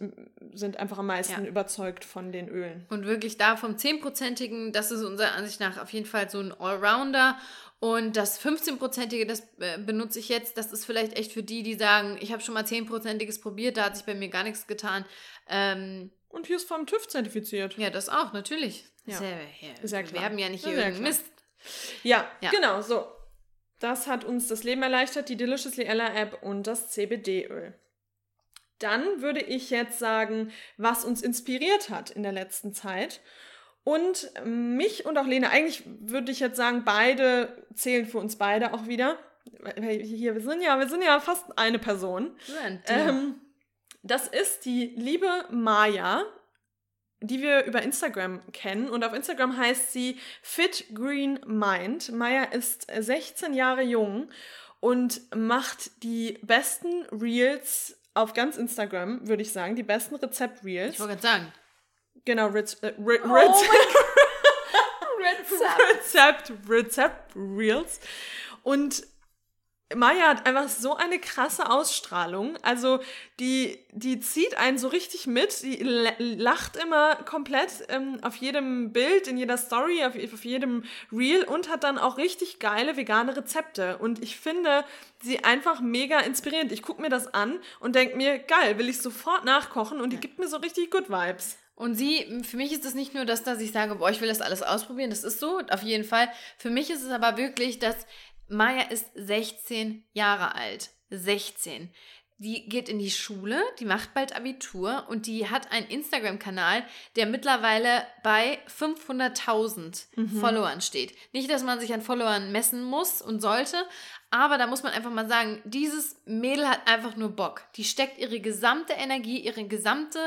sind einfach am meisten Ja. überzeugt von den Ölen. Und wirklich da vom 10%igen, das ist unserer Ansicht nach auf jeden Fall so ein Allrounder. Und das 15%ige, das äh, benutze ich jetzt, das ist vielleicht echt für die, die sagen, ich habe schon mal 10%iges probiert, da hat sich bei mir gar nichts getan. Ähm, Und hier ist vom TÜV zertifiziert. ja, das auch, natürlich. Ja. Sehr, ja, ja wir werben ja nicht hier ja irgendeinen. Mist. Ja, Ja. genau, so. Das hat uns das Leben erleichtert, die Deliciously Ella App und das CBD-Öl. Dann würde ich jetzt sagen, was uns inspiriert hat in der letzten Zeit. Und mich und auch Lena, eigentlich würde ich jetzt sagen, beide zählen für uns beide auch wieder. Hier, wir sind ja, wir sind ja fast eine Person. Ähm, das ist die liebe Maya, die wir über Instagram kennen. Und auf Instagram heißt sie Fit Green Mind. Maya ist 16 Jahre jung und macht die besten Reels auf ganz Instagram, würde ich sagen. Die besten Rezept-Reels. ich wollte gerade sagen. Genau, Rez äh, Re Oh Rez Rezept. Rezept, Rezept Reels. Und Maya hat einfach so eine krasse Ausstrahlung. Also die, die zieht einen so richtig mit. Die lacht immer komplett ähm, auf jedem Bild, in jeder Story, auf, auf jedem Reel und hat dann auch richtig geile vegane Rezepte. Und ich finde sie einfach mega inspirierend. Ich gucke mir das an und denke mir, geil, will ich sofort nachkochen und die gibt mir so richtig Good Vibes. Und sie, für mich ist es nicht nur das, dass ich sage, boah, ich will das alles ausprobieren, das ist so, auf jeden Fall. Für mich ist es aber wirklich, dass Maya ist 16 Jahre alt. 16. Die geht in die Schule, die macht bald Abitur und die hat einen Instagram-Kanal, der mittlerweile bei 500.000 mhm. Followern steht. Nicht, dass man sich an Followern messen muss und sollte, aber da muss man einfach mal sagen, dieses Mädel hat einfach nur Bock. Die steckt ihre gesamte Energie, ihre gesamte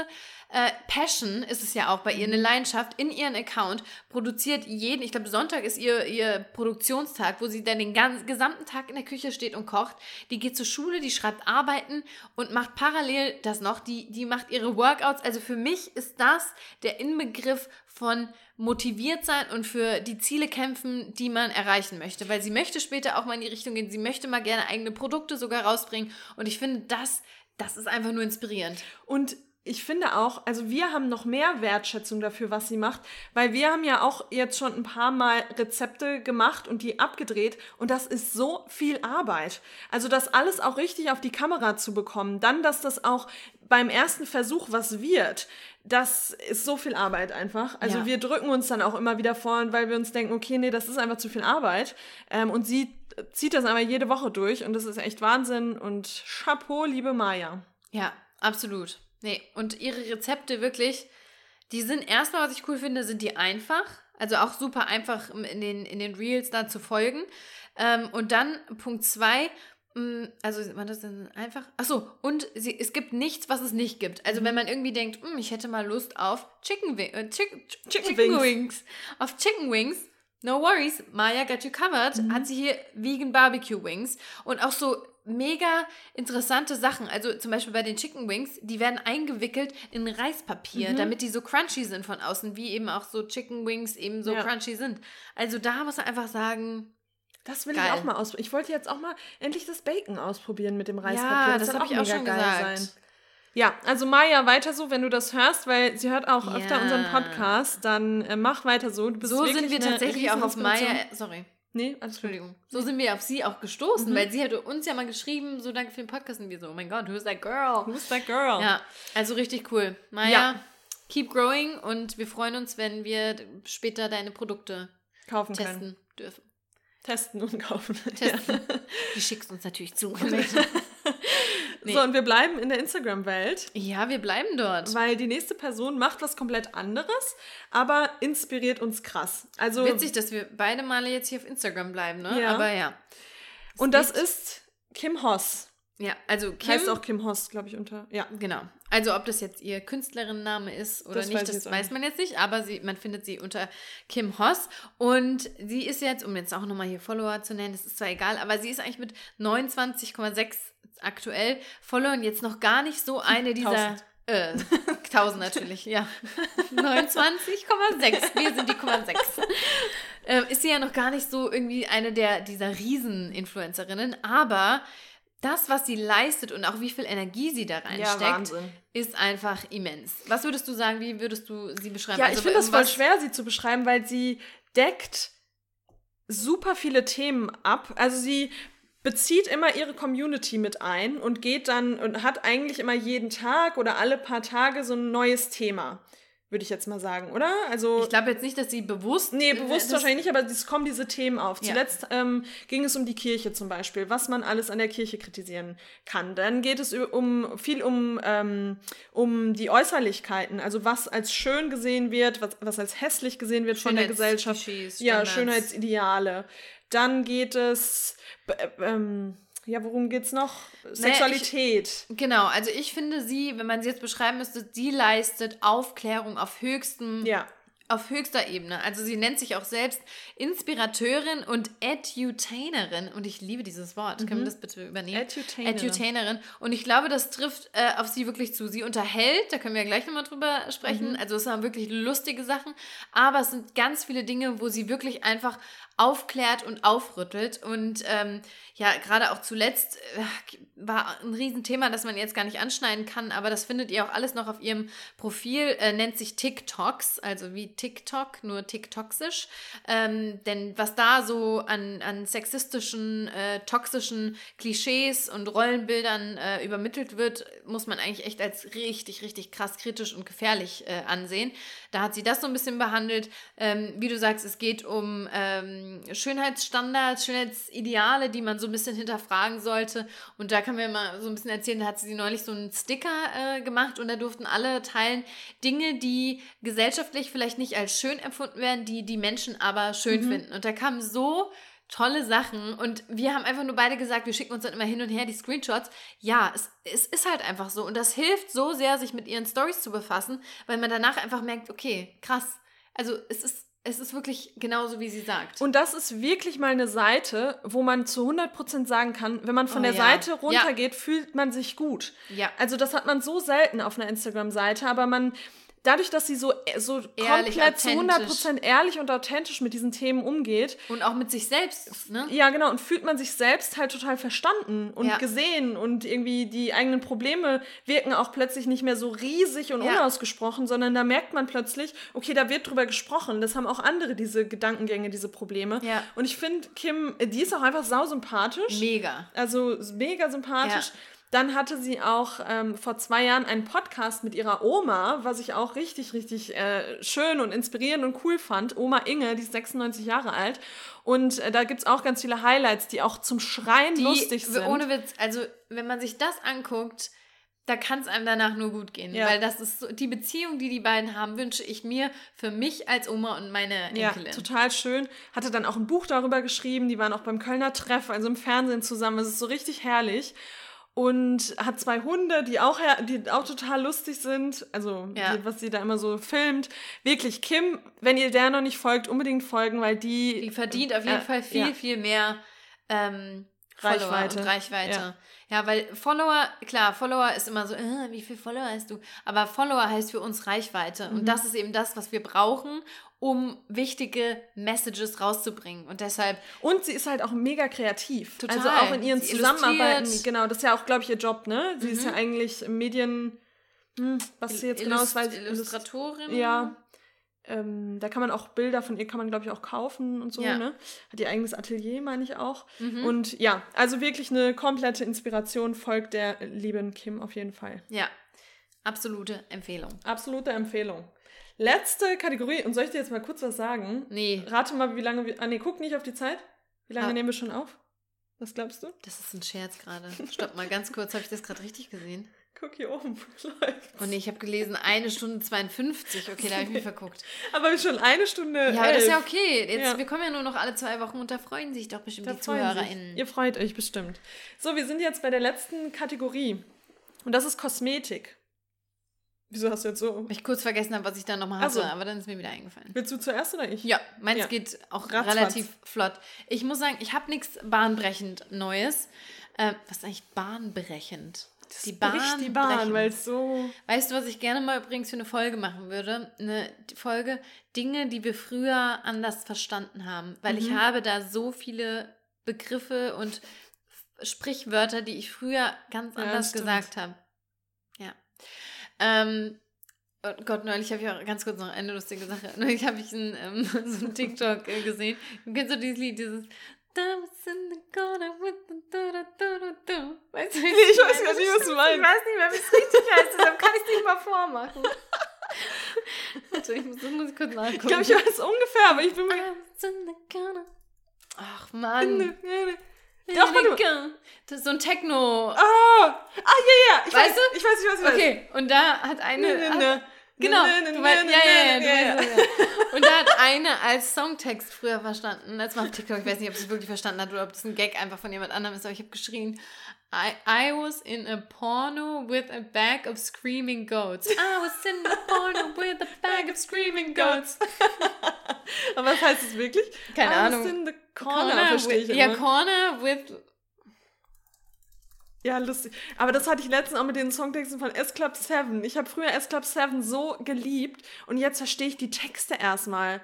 äh, Passion ist es ja auch bei ihr, eine mhm. Leidenschaft in ihren Account, produziert jeden, ich glaube Sonntag ist ihr, ihr Produktionstag, wo sie dann den ganzen, gesamten Tag in der Küche steht und kocht. Die geht zur Schule, die schreibt Arbeiten und macht parallel das noch, die, die macht ihre Workouts. Also für mich ist das der Inbegriff von motiviert sein und für die Ziele kämpfen, die man erreichen möchte. Weil sie möchte später auch mal in die Richtung gehen, sie möchte mal gerne eigene Produkte sogar rausbringen. Und ich finde, das, das ist einfach nur inspirierend. Und ich finde auch, also wir haben noch mehr Wertschätzung dafür, was sie macht, weil wir haben ja auch jetzt schon ein paar Mal Rezepte gemacht und die abgedreht und das ist so viel Arbeit. Also das alles auch richtig auf die Kamera zu bekommen, dann, dass das auch beim ersten Versuch was wird, das ist so viel Arbeit einfach. Also ja. wir drücken uns dann auch immer wieder vor, weil wir uns denken, okay, nee, das ist einfach zu viel Arbeit. Ähm, und sie zieht das aber jede Woche durch und das ist echt Wahnsinn und Chapeau, liebe Maya. Ja, absolut. Nee, und ihre Rezepte wirklich, die sind erstmal, was ich cool finde, sind die einfach. Also auch super einfach in den, in den Reels da zu folgen. Ähm, und dann Punkt zwei, also war das denn einfach? Achso, und sie, es gibt nichts, was es nicht gibt. Also mhm. wenn man irgendwie denkt, hm, ich hätte mal Lust auf Chicken, äh, Chicken, Chicken, Chicken Wings. Wings. Auf Chicken Wings, no worries, Maya got you covered, mhm. hat sie hier Vegan Barbecue Wings. Und auch so mega interessante Sachen. Also zum Beispiel bei den Chicken Wings, die werden eingewickelt in Reispapier, mhm. damit die so crunchy sind von außen, wie eben auch so Chicken Wings eben so ja. crunchy sind. Also da muss man einfach sagen, das will geil. ich auch mal ausprobieren. Ich wollte jetzt auch mal endlich das Bacon ausprobieren mit dem Reispapier. Ja, das, das habe ich auch schon gesagt. Sein. Ja, also Maya, weiter so, wenn du das hörst, weil sie hört auch ja. öfter unseren Podcast, dann äh, mach weiter so. so sind wir tatsächlich auch auf Maya, sorry. Nee, Entschuldigung. So sind wir auf sie auch gestoßen, mhm. weil sie hat uns ja mal geschrieben, so danke für den Podcast und wir so, oh mein Gott, who's that girl? Who's that girl? Ja, also richtig cool. Maya, ja. keep growing und wir freuen uns, wenn wir später deine Produkte kaufen testen können. dürfen. Testen und kaufen. Testen. Ja. Die schickst uns natürlich zu. Nee. So, und wir bleiben in der Instagram-Welt. Ja, wir bleiben dort. Weil die nächste Person macht was komplett anderes, aber inspiriert uns krass. Also, Witzig, dass wir beide Male jetzt hier auf Instagram bleiben, ne? Ja. Aber ja. und das ist Kim Hoss. Ja, also Kim. Heißt auch Kim Hoss, glaube ich, unter. Ja. Genau. Also, ob das jetzt ihr Künstlerinnenname ist oder das nicht, weiß das weiß man jetzt nicht, aber sie, man findet sie unter Kim Hoss. Und sie ist jetzt, um jetzt auch nochmal hier Follower zu nennen, das ist zwar egal, aber sie ist eigentlich mit 29,6 aktuell Followern jetzt noch gar nicht so eine dieser. 1000. Äh, 1000 natürlich, ja. 29,6. Wir sind die 0,6. Äh, ist sie ja noch gar nicht so irgendwie eine der dieser Riesen-Influencerinnen, aber das, was sie leistet und auch wie viel Energie sie da reinsteckt, ja, ist einfach immens. Was würdest du sagen, wie würdest du sie beschreiben? Ja, also ich finde es voll schwer, sie zu beschreiben, weil sie deckt super viele Themen ab. Also sie bezieht immer ihre Community mit ein und geht dann und hat eigentlich immer jeden Tag oder alle paar Tage so ein neues Thema würde ich jetzt mal sagen, oder? Also ich glaube jetzt nicht, dass sie bewusst. Nee, bewusst wahrscheinlich nicht, aber es kommen diese Themen auf. Ja. Zuletzt ähm, ging es um die Kirche zum Beispiel, was man alles an der Kirche kritisieren kann. Dann geht es um viel um, ähm, um die Äußerlichkeiten, also was als schön gesehen wird, was, was als hässlich gesehen wird von der Gesellschaft. Ja, Schönheitsideale. Dann geht es. Äh, ähm, ja, worum geht's noch? Sexualität. Ich, genau, also ich finde sie, wenn man sie jetzt beschreiben müsste, sie leistet Aufklärung auf höchstem ja auf höchster Ebene. Also sie nennt sich auch selbst Inspirateurin und Edutainerin. Und ich liebe dieses Wort. Mhm. Können wir mhm. das bitte übernehmen? Edutainerin. Edutainerin. Und ich glaube, das trifft äh, auf sie wirklich zu. Sie unterhält, da können wir ja gleich nochmal drüber sprechen. Mhm. Also es waren wirklich lustige Sachen. Aber es sind ganz viele Dinge, wo sie wirklich einfach aufklärt und aufrüttelt. Und ähm, ja, gerade auch zuletzt äh, war ein Riesenthema, das man jetzt gar nicht anschneiden kann, aber das findet ihr auch alles noch auf ihrem Profil, äh, nennt sich TikToks, also wie TikTok, nur TikToxisch. Ähm, denn was da so an, an sexistischen, äh, toxischen Klischees und Rollenbildern äh, übermittelt wird, muss man eigentlich echt als richtig, richtig krass kritisch und gefährlich äh, ansehen. Da hat sie das so ein bisschen behandelt. Ähm, wie du sagst, es geht um ähm, Schönheitsstandards, Schönheitsideale, die man so ein bisschen hinterfragen sollte. Und da kann man mal so ein bisschen erzählen, da hat sie neulich so einen Sticker äh, gemacht und da durften alle teilen Dinge, die gesellschaftlich vielleicht nicht als schön empfunden werden, die die Menschen aber schön mhm. finden. Und da kamen so tolle Sachen und wir haben einfach nur beide gesagt, wir schicken uns dann immer hin und her die Screenshots. Ja, es, es ist halt einfach so und das hilft so sehr, sich mit ihren Stories zu befassen, weil man danach einfach merkt, okay, krass. Also es ist es ist wirklich genauso, wie sie sagt. Und das ist wirklich mal eine Seite, wo man zu 100% sagen kann, wenn man von oh, der ja. Seite runtergeht, ja. fühlt man sich gut. Ja. Also das hat man so selten auf einer Instagram-Seite, aber man, dadurch, dass sie so, äh, so ehrlich, komplett zu 100% ehrlich und authentisch mit diesen Themen umgeht. Und auch mit sich selbst, ne? Ja, genau. Und fühlt man sich selbst halt total verstanden und ja. gesehen. Und irgendwie die eigenen Probleme wirken auch plötzlich nicht mehr so riesig und ja. unausgesprochen, sondern da merkt man plötzlich, okay, da wird drüber gesprochen. Das haben auch andere, diese Gedankengänge, diese Probleme. Ja. Und ich finde, Kim, die ist auch einfach sausympathisch. Mega. Also mega sympathisch. Ja. Dann hatte sie auch ähm, vor zwei Jahren einen Podcast mit ihrer Oma, was ich auch richtig, richtig äh, schön und inspirierend und cool fand. Oma Inge, die ist 96 Jahre alt. Und äh, da gibt es auch ganz viele Highlights, die auch zum Schreien die, lustig sind. Ohne Witz, also wenn man sich das anguckt, da kann es einem danach nur gut gehen. Ja. Weil das ist so, die Beziehung, die die beiden haben, wünsche ich mir für mich als Oma und meine Enkelin. Ja, total schön. Hatte dann auch ein Buch darüber geschrieben. Die waren auch beim Kölner Treff, also im Fernsehen zusammen. Es ist so richtig herrlich und hat zwei Hunde, die auch, die auch total lustig sind. Also, ja. die, was sie da immer so filmt. Wirklich, Kim, wenn ihr der noch nicht folgt, unbedingt folgen, weil die. Die verdient auf jeden äh, Fall viel, ja. viel mehr ähm, Reichweite. Reichweite. Ja. ja. weil Follower, klar, Follower ist immer so, äh, wie viel Follower hast du? Aber Follower heißt für uns Reichweite. Mhm. Und das ist eben das, was wir brauchen, um wichtige Messages rauszubringen. Und deshalb. Und sie ist halt auch mega kreativ. Total. Also auch in ihren sie Zusammenarbeiten. Genau, das ist ja auch, glaube ich, ihr Job, ne? Sie mhm. ist ja eigentlich Medien. Hm, was sie jetzt genau ist, weiß Illustratorin. Ja. Ähm, da kann man auch Bilder von ihr, kann man glaube ich auch kaufen und so, ja. ne? Hat ihr eigenes Atelier, meine ich auch. Mhm. Und ja, also wirklich eine komplette Inspiration folgt der lieben Kim auf jeden Fall. Ja, absolute Empfehlung. Absolute Empfehlung. Letzte Kategorie. Und soll ich dir jetzt mal kurz was sagen? Nee. Rate mal, wie lange wir. Ah, nee, guck nicht auf die Zeit. Wie lange ah. nehmen wir schon auf? Was glaubst du? Das ist ein Scherz gerade. Stopp mal ganz kurz. Habe ich das gerade richtig gesehen? Guck hier oben. Läuft. Und ich habe gelesen, eine Stunde 52. Okay, da habe ich mich verguckt. Aber schon eine Stunde. Ja, aber das ist ja okay. Jetzt, ja. Wir kommen ja nur noch alle zwei Wochen und da freuen sich doch bestimmt da die ZuhörerInnen. Ihr freut euch bestimmt. So, wir sind jetzt bei der letzten Kategorie. Und das ist Kosmetik. Wieso hast du jetzt so? Ich kurz vergessen habe, was ich da nochmal hatte, so. aber dann ist mir wieder eingefallen. Willst du zuerst oder ich? Ja, meins ja. geht auch Ratzfatz. relativ flott. Ich muss sagen, ich habe nichts bahnbrechend Neues. Äh, was ist eigentlich bahnbrechend? Das die Bahn, die Bahn, weil es so. Weißt du, was ich gerne mal übrigens für eine Folge machen würde? Eine Folge Dinge, die wir früher anders verstanden haben, weil mhm. ich habe da so viele Begriffe und Sprichwörter, die ich früher ganz ja, anders gesagt habe. Ähm, oh Gott, neulich habe ich auch ganz kurz noch eine lustige Sache. Neulich habe ich ein, ähm, so ein TikTok äh, gesehen. Du kennst du dieses Lied, dieses Weißt du, ich weiß gar nicht, was du meinst. Ich weiß nicht mehr, wie es richtig heißt, deshalb kann ich es nicht mal vormachen. also, ich muss, das muss ich kurz nachgucken. Ich glaube, ich weiß ungefähr, aber ich bin mir... Ach, Mann. Doch, warte Das ist so ein Techno. Oh. Ah, ja, ja. Ich weißt weiß, du? Ich weiß, ich weiß, ich weiß. Okay, und da hat eine. Ne, ne, ne. Genau. Du weißt, ja, ja, ja, ja, ja. Und da hat eine als Songtext früher verstanden. Das war auf TikTok. Ich weiß nicht, ob sie es wirklich verstanden hat oder ob das ein Gag einfach von jemand anderem ist, aber ich habe geschrien. I, I was in a porno with a bag of screaming goats. I was in a porno with a bag of screaming goats. aber was heißt es wirklich? Keine I Ahnung. Was in the corner, corner verstehe ich Ja, corner with ja, lustig. Aber das hatte ich letztens auch mit den Songtexten von S-Club 7. Ich habe früher S-Club 7 so geliebt und jetzt verstehe ich die Texte erstmal.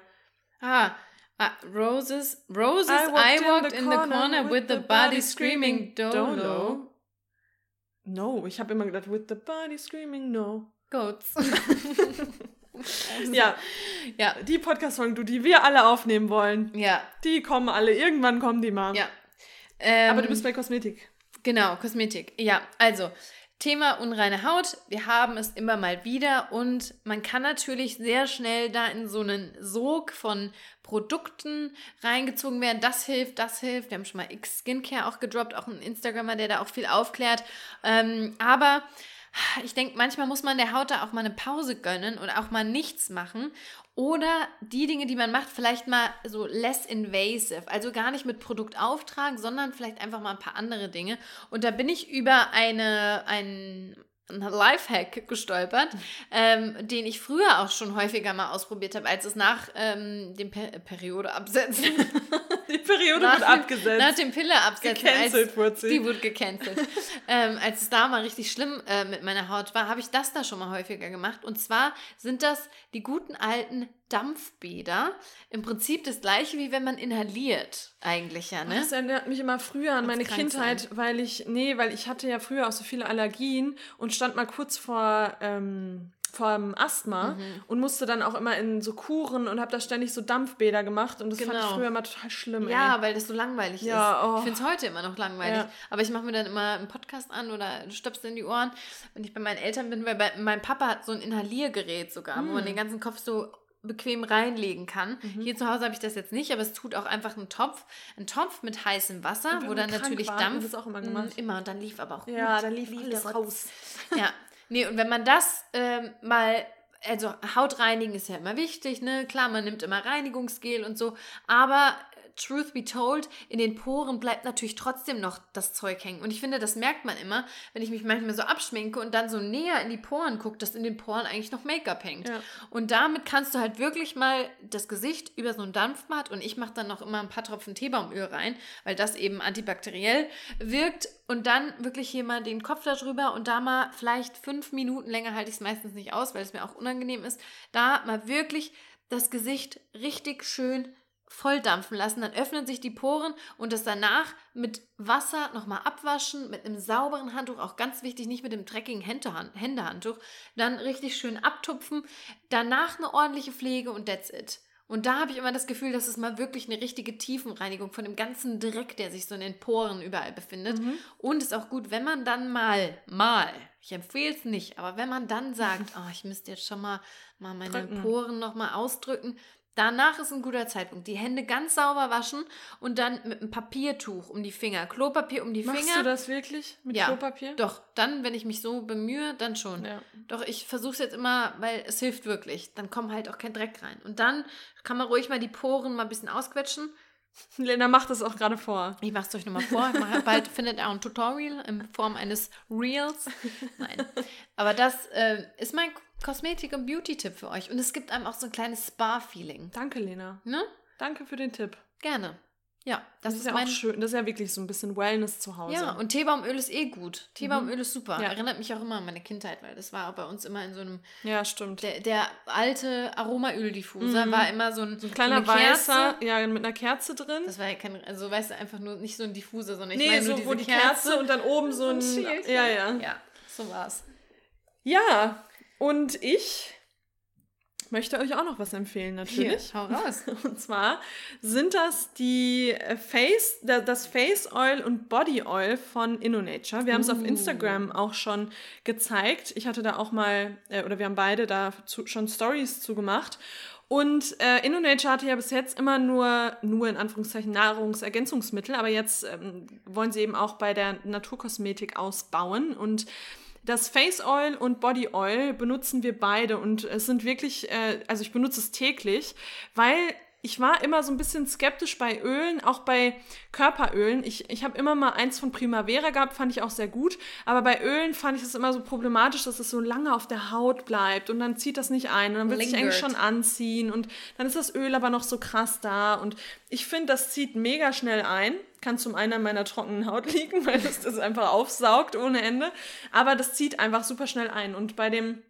Ah, Ah, Roses, Roses, I walked, I walked in, the, in corner, the corner with, the body screaming Dolo. No, ich habe immer gedacht, with the body screaming no. Goats. ja. ja, die Podcast-Folgen, die wir alle aufnehmen wollen. Ja. Die kommen alle, irgendwann kommen die mal. Ja. Ähm, Aber du bist bei Kosmetik. Genau, Kosmetik. Ja, also Thema unreine Haut. Wir haben es immer mal wieder und man kann natürlich sehr schnell da in so einen Sog von Produkten reingezogen werden. Das hilft, das hilft. Wir haben schon mal X Skincare auch gedroppt, auch ein Instagrammer, der da auch viel aufklärt. Ähm, aber ich denke, manchmal muss man der Haut da auch mal eine Pause gönnen und auch mal nichts machen. Oder die Dinge, die man macht, vielleicht mal so less invasive. Also gar nicht mit Produkt auftragen, sondern vielleicht einfach mal ein paar andere Dinge. Und da bin ich über eine, ein, Lifehack gestolpert, ähm, den ich früher auch schon häufiger mal ausprobiert habe, als es nach ähm, dem per Periode absetzen. die Periode nach wird abgesetzt. Nach dem Pille absetzen. Gecancelt wurde sie. Die wurde gecancelt. ähm, als es da mal richtig schlimm äh, mit meiner Haut war, habe ich das da schon mal häufiger gemacht. Und zwar sind das die guten alten Dampfbäder. Im Prinzip das gleiche, wie wenn man inhaliert, eigentlich ja, ne? Das erinnert mich immer früher an meine Kindheit, sein. weil ich, nee, weil ich hatte ja früher auch so viele Allergien und stand mal kurz vor, ähm, vor dem Asthma mhm. und musste dann auch immer in so Kuren und habe da ständig so Dampfbäder gemacht und das genau. fand ich genau. früher immer total schlimm. Ja, ey. weil das so langweilig ja, ist. Oh. Ich finde es heute immer noch langweilig. Ja. Aber ich mache mir dann immer einen Podcast an oder stöpst in die Ohren, wenn ich bei meinen Eltern bin, weil bei, mein Papa hat so ein Inhaliergerät sogar, mhm. wo man hm. den ganzen Kopf so bequem reinlegen kann. Mhm. Hier zu Hause habe ich das jetzt nicht, aber es tut auch einfach einen Topf. Ein Topf mit heißem Wasser, wo dann natürlich Dampf. Das auch immer gemacht. Immer, und dann lief aber auch Ja, dann lief alles raus. Ja. Nee, und wenn man das ähm, mal also Haut reinigen ist ja immer wichtig, ne? Klar, man nimmt immer Reinigungsgel und so, aber truth be told, in den Poren bleibt natürlich trotzdem noch das Zeug hängen. Und ich finde, das merkt man immer, wenn ich mich manchmal so abschminke und dann so näher in die Poren gucke, dass in den Poren eigentlich noch Make-up hängt. Ja. Und damit kannst du halt wirklich mal das Gesicht über so ein Dampfbad und ich mache dann noch immer ein paar Tropfen Teebaumöl rein, weil das eben antibakteriell wirkt. Und dann wirklich hier mal den Kopf darüber und da mal vielleicht fünf Minuten länger halte ich es meistens nicht aus, weil es mir auch unangenehm ist. Da mal wirklich das Gesicht richtig schön volldampfen lassen, dann öffnen sich die Poren und das danach mit Wasser nochmal abwaschen, mit einem sauberen Handtuch, auch ganz wichtig, nicht mit dem dreckigen Händehandtuch, dann richtig schön abtupfen, danach eine ordentliche Pflege und that's it. Und da habe ich immer das Gefühl, dass es mal wirklich eine richtige Tiefenreinigung von dem ganzen Dreck, der sich so in den Poren überall befindet. Mhm. Und ist auch gut, wenn man dann mal, mal, ich empfehle es nicht, aber wenn man dann sagt, oh, ich müsste jetzt schon mal, mal meine Drücken. Poren nochmal ausdrücken, Danach ist ein guter Zeitpunkt. Die Hände ganz sauber waschen und dann mit einem Papiertuch um die Finger. Klopapier um die Machst Finger. Machst du das wirklich mit ja, Klopapier? Doch, dann, wenn ich mich so bemühe, dann schon. Ja. Doch ich versuche es jetzt immer, weil es hilft wirklich. Dann kommt halt auch kein Dreck rein. Und dann kann man ruhig mal die Poren mal ein bisschen ausquetschen. Lena macht das auch gerade vor. Ich mache es euch nochmal vor. bald findet ihr auch ein Tutorial in Form eines Reels. Nein. Aber das äh, ist mein Kosmetik- und Beauty-Tipp für euch. Und es gibt einem auch so ein kleines Spa-Feeling. Danke, Lena. Ne? Danke für den Tipp. Gerne. Ja, das, das ist, ist, ja mein... auch schön. Das ist ja wirklich so ein bisschen Wellness zu Hause. Ja, und Teebaumöl ist eh gut. Teebaumöl mhm. ist super. Ja. Erinnert mich auch immer an meine Kindheit, weil das war bei uns immer in so einem. Ja, stimmt. Der, der alte Aromaöldiffuser mhm. war immer so ein, so ein kleiner so weißer, ja, mit einer Kerze drin. Das war ja kein, also weißt du, einfach nur nicht so ein Diffuser, sondern ich nee, meine nur so, wo die Kerze, Kerze, und dann oben so ein. Schild. Ja, ja. Ja, so war's. Ja, und ich möchte euch auch noch was empfehlen, natürlich. Hier, hau raus. Und zwar sind das die äh, Face, das Face Oil und Body Oil von InnoNature. Wir haben es auf uh. Instagram auch schon gezeigt. Ich hatte da auch mal, äh, oder wir haben beide da schon Stories zugemacht. Und äh, InnoNature hatte ja bis jetzt immer nur, nur in Anführungszeichen Nahrungsergänzungsmittel, aber jetzt ähm, wollen sie eben auch bei der Naturkosmetik ausbauen und das Face Oil und Body Oil benutzen wir beide und es sind wirklich, äh, also ich benutze es täglich, weil ich war immer so ein bisschen skeptisch bei Ölen, auch bei Körperölen. Ich, ich habe immer mal eins von Primavera gehabt, fand ich auch sehr gut. Aber bei Ölen fand ich es immer so problematisch, dass es so lange auf der Haut bleibt und dann zieht das nicht ein und dann wird es sich eigentlich schon anziehen und dann ist das Öl aber noch so krass da. Und ich finde, das zieht mega schnell ein. Kann zum einen an meiner trockenen Haut liegen, weil es das einfach aufsaugt ohne Ende. Aber das zieht einfach super schnell ein. Und bei dem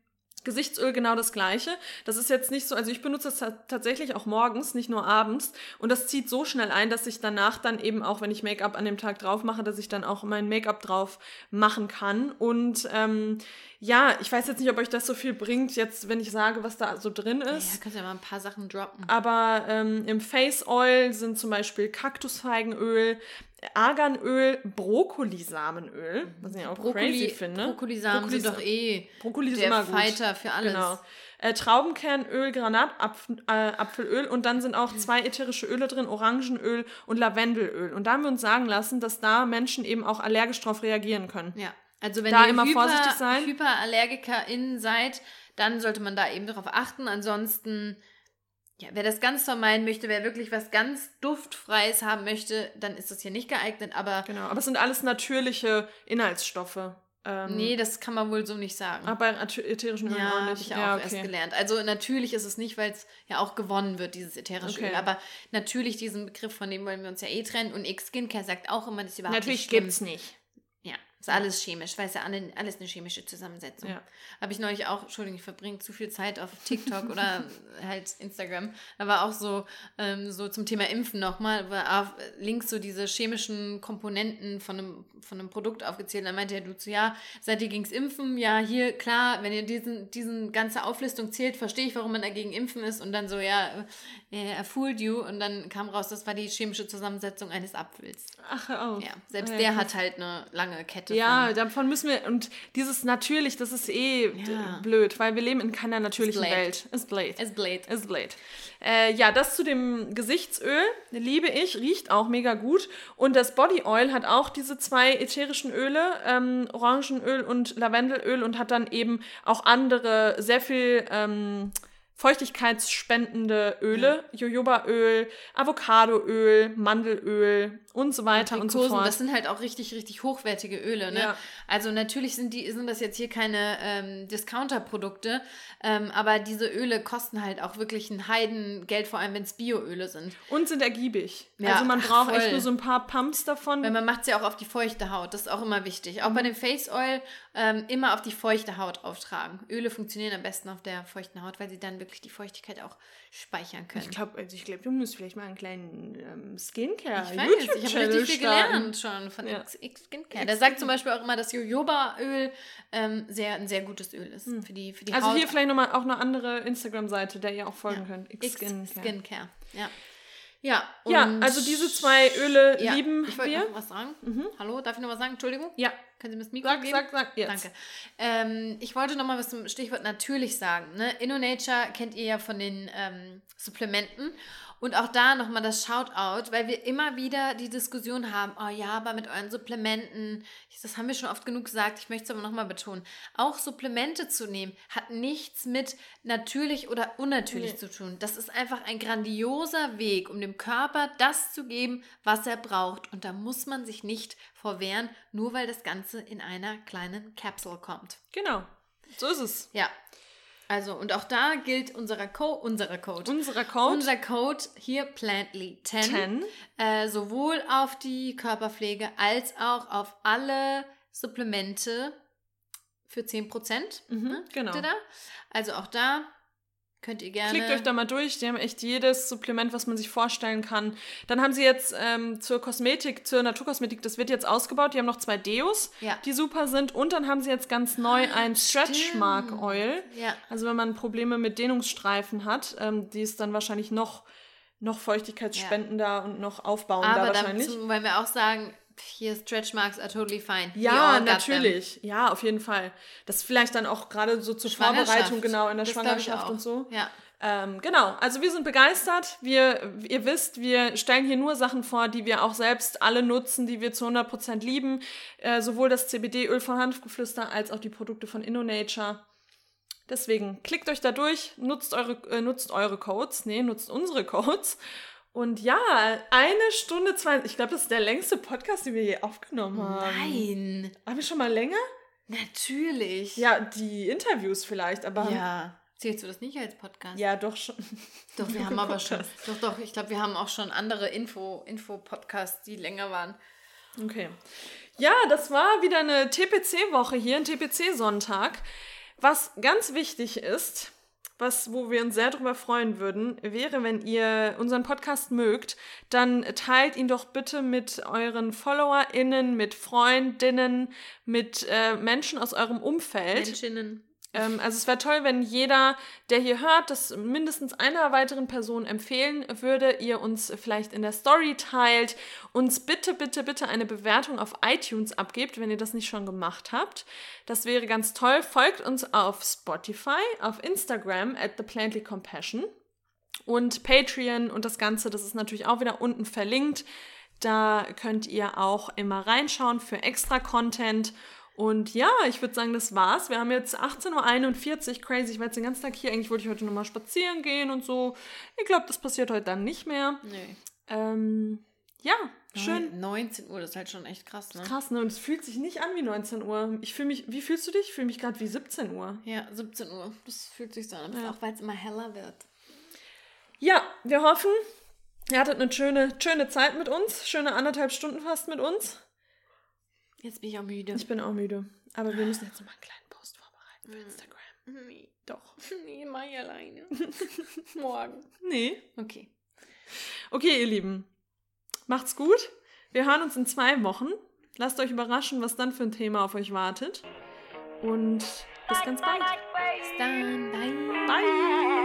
Gesichtsöl genau das gleiche. Das ist jetzt nicht so, also ich benutze es tatsächlich auch morgens, nicht nur abends. Und das zieht so schnell ein, dass ich danach dann eben auch, wenn ich Make-up an dem Tag drauf mache, dass ich dann auch mein Make-up drauf machen kann. Und ähm, ja, ich weiß jetzt nicht, ob euch das so viel bringt, jetzt, wenn ich sage, was da so drin ist. Ja, kannst ja mal ein paar Sachen droppen. Aber ähm, im Face Oil sind zum Beispiel Kaktusfeigenöl, Arganöl, Brokkolisamenöl, was ich auch Brokkoli, crazy finde. Brokkolisamen Brokkoli sind doch eh Brokkoli der immer Fighter für alles. Genau. Äh, Traubenkernöl, Granatapfelöl äh, und dann sind auch zwei ätherische Öle drin, Orangenöl und Lavendelöl. Und da haben wir uns sagen lassen, dass da Menschen eben auch allergisch drauf reagieren können. Ja, also wenn da ihr immer Hyper, vorsichtig sein. HyperallergikerInnen seid, dann sollte man da eben darauf achten. Ansonsten ja, wer das ganz vermeiden möchte, wer wirklich was ganz Duftfreies haben möchte, dann ist das hier nicht geeignet, aber. Genau, aber es sind alles natürliche Inhaltsstoffe. Ähm, nee, das kann man wohl so nicht sagen. Aber bei ätherischen Ölen ja, habe ich ja, auch okay. erst gelernt. Also natürlich ist es nicht, weil es ja auch gewonnen wird, dieses ätherische okay. Öl. Aber natürlich diesen Begriff, von dem wollen wir uns ja eh trennen. Und X-Skincare sagt auch immer, das ist überhaupt nicht Natürlich gibt es nicht. Ist alles chemisch, weil es ja alles eine chemische Zusammensetzung. Ja. Habe ich neulich auch, Entschuldigung, ich verbringe zu viel Zeit auf TikTok oder halt Instagram, aber auch so, ähm, so zum Thema Impfen nochmal, war links so diese chemischen Komponenten von einem, von einem Produkt aufgezählt. Dann meinte er, du zu, ja, seit dir ging's impfen, ja, hier, klar, wenn ihr diesen, diesen ganze Auflistung zählt, verstehe ich, warum man dagegen impfen ist. Und dann so, ja, äh, er fooled you. Und dann kam raus, das war die chemische Zusammensetzung eines Apfels. Ach, auf. Ja, selbst ja, der hat halt eine lange Kette ja, davon müssen wir, und dieses natürlich, das ist eh ja. blöd, weil wir leben in keiner natürlichen It's Welt. Ist blöd. Ist blöd. Ist blöd. Äh, ja, das zu dem Gesichtsöl, liebe ich, riecht auch mega gut. Und das Body Oil hat auch diese zwei ätherischen Öle, ähm, Orangenöl und Lavendelöl und hat dann eben auch andere, sehr viel, ähm, feuchtigkeitsspendende Öle, ja. Jojobaöl, Avocadoöl, Mandelöl und so weiter und, so fort. Das sind halt auch richtig, richtig hochwertige Öle. Ne? Ja. Also natürlich sind, die, sind das jetzt hier keine ähm, Discounter-Produkte, ähm, aber diese Öle kosten halt auch wirklich ein Heidengeld, vor allem wenn es Bioöle sind. Und sind ergiebig. Ja, also man braucht voll. echt nur so ein paar Pumps davon. Weil man macht es ja auch auf die feuchte Haut, das ist auch immer wichtig. Auch mhm. bei dem Face Oil ähm, immer auf die feuchte Haut auftragen. Öle funktionieren am besten auf der feuchten Haut, weil sie dann wirklich die Feuchtigkeit auch speichern können. Ich glaube, also glaub, du musst vielleicht mal einen kleinen ähm, Skincare ich weiß, ich habe richtig viel gelernt schon von ja. Skincare. Der sagt zum Beispiel auch immer, dass Jojobaöl ähm, sehr, ein sehr gutes Öl ist hm. für die, für die also Haut. Also hier vielleicht nochmal auch eine andere Instagram-Seite, der ihr auch folgen ja. könnt. X-Skincare. Skincare, ja. Ja, ja, also diese zwei Öle ja, lieben ich wir. Ich wollte noch was sagen. Mhm. Hallo, darf ich noch was sagen? Entschuldigung. Ja. Können Sie mir das Mikro sag, geben? Sag, sag, jetzt. Danke. Ähm, ich wollte noch mal was zum Stichwort natürlich sagen. Ne? InnoNature kennt ihr ja von den ähm, Supplementen. Und auch da nochmal das Shoutout, weil wir immer wieder die Diskussion haben, oh ja, aber mit euren Supplementen, das haben wir schon oft genug gesagt, ich möchte es aber nochmal betonen, auch Supplemente zu nehmen, hat nichts mit natürlich oder unnatürlich nee. zu tun. Das ist einfach ein grandioser Weg, um dem Körper das zu geben, was er braucht. Und da muss man sich nicht vorwehren, nur weil das Ganze in einer kleinen Capsule kommt. Genau. So ist es. Ja. Also, und auch da gilt unserer, Co unserer Code. Unserer Code. Unser Code hier Plantly 10. 10. Äh, sowohl auf die Körperpflege als auch auf alle Supplemente für 10%. Mhm, ne? Genau. Also auch da Könnt ihr gerne. Klickt euch da mal durch. Die haben echt jedes Supplement, was man sich vorstellen kann. Dann haben sie jetzt ähm, zur Kosmetik, zur Naturkosmetik, das wird jetzt ausgebaut. Die haben noch zwei Deos, ja. die super sind. Und dann haben sie jetzt ganz neu ah, ein Stretch Mark Oil. Ja. Also wenn man Probleme mit Dehnungsstreifen hat, ähm, die ist dann wahrscheinlich noch, noch feuchtigkeitsspendender ja. und noch aufbauender Aber wahrscheinlich. Aber wollen wir auch sagen, hier Stretch Marks are totally fine. Ja, natürlich. Ja, auf jeden Fall. Das vielleicht dann auch gerade so zur Vorbereitung genau in der das Schwangerschaft und so. Ja. Ähm, genau, also wir sind begeistert. Wir, ihr wisst, wir stellen hier nur Sachen vor, die wir auch selbst alle nutzen, die wir zu 100% lieben. Äh, sowohl das CBD-Öl von Hanfgeflüster als auch die Produkte von InnoNature. Deswegen klickt euch da durch, nutzt eure, äh, nutzt eure Codes, nee, nutzt unsere Codes und ja, eine Stunde zwei. Ich glaube, das ist der längste Podcast, den wir je aufgenommen haben. Nein. Haben wir schon mal länger? Natürlich. Ja, die Interviews vielleicht, aber. Ja. Zählst du das nicht als Podcast? Ja, doch schon. Doch, wir haben aber schon. Doch, doch, ich glaube, wir haben auch schon andere Info, Info-Podcasts, die länger waren. Okay. Ja, das war wieder eine TPC-Woche hier, ein TPC-Sonntag. Was ganz wichtig ist, was, wo wir uns sehr darüber freuen würden, wäre, wenn ihr unseren Podcast mögt, dann teilt ihn doch bitte mit euren FollowerInnen, mit Freundinnen, mit äh, Menschen aus eurem Umfeld. Menschinnen. Ähm, also es wäre toll, wenn jeder, der hier hört, das mindestens einer weiteren Person empfehlen würde, ihr uns vielleicht in der Story teilt, uns bitte, bitte, bitte eine Bewertung auf iTunes abgebt, wenn ihr das nicht schon gemacht habt. Das wäre ganz toll. Folgt uns auf Spotify, auf Instagram at The Plantly Compassion und Patreon und das Ganze, das ist natürlich auch wieder unten verlinkt. Da könnt ihr auch immer reinschauen für extra Content. Und ja, ich würde sagen, das war's. Wir haben jetzt 18.41 Uhr, crazy. Ich war jetzt den ganzen Tag hier. Eigentlich wollte ich heute nochmal spazieren gehen und so. Ich glaube, das passiert heute dann nicht mehr. Nee. Ähm, ja, schön. 19 Uhr, das ist halt schon echt krass, ne? Krass, ne? Und es fühlt sich nicht an wie 19 Uhr. Ich fühle mich, wie fühlst du dich? Ich fühle mich gerade wie 17 Uhr. Ja, 17 Uhr. Das fühlt sich so an, Ja. auch weil es immer heller wird. Ja, wir hoffen, ihr hattet eine schöne, schöne Zeit mit uns. Schöne anderthalb Stunden fast mit uns. Jetzt bin ich auch müde. Ich bin auch müde. Aber wir müssen jetzt noch mal einen kleinen Post vorbereiten für Instagram. Nee, Doch. nee, mach ich alleine. Morgen. Nee. Okay. Okay, ihr Lieben. Macht's gut. Wir hören uns in zwei Wochen. Lasst euch überraschen, was dann für ein Thema auf euch wartet. Und bis ganz bald. Bis dann. Bye. Bye.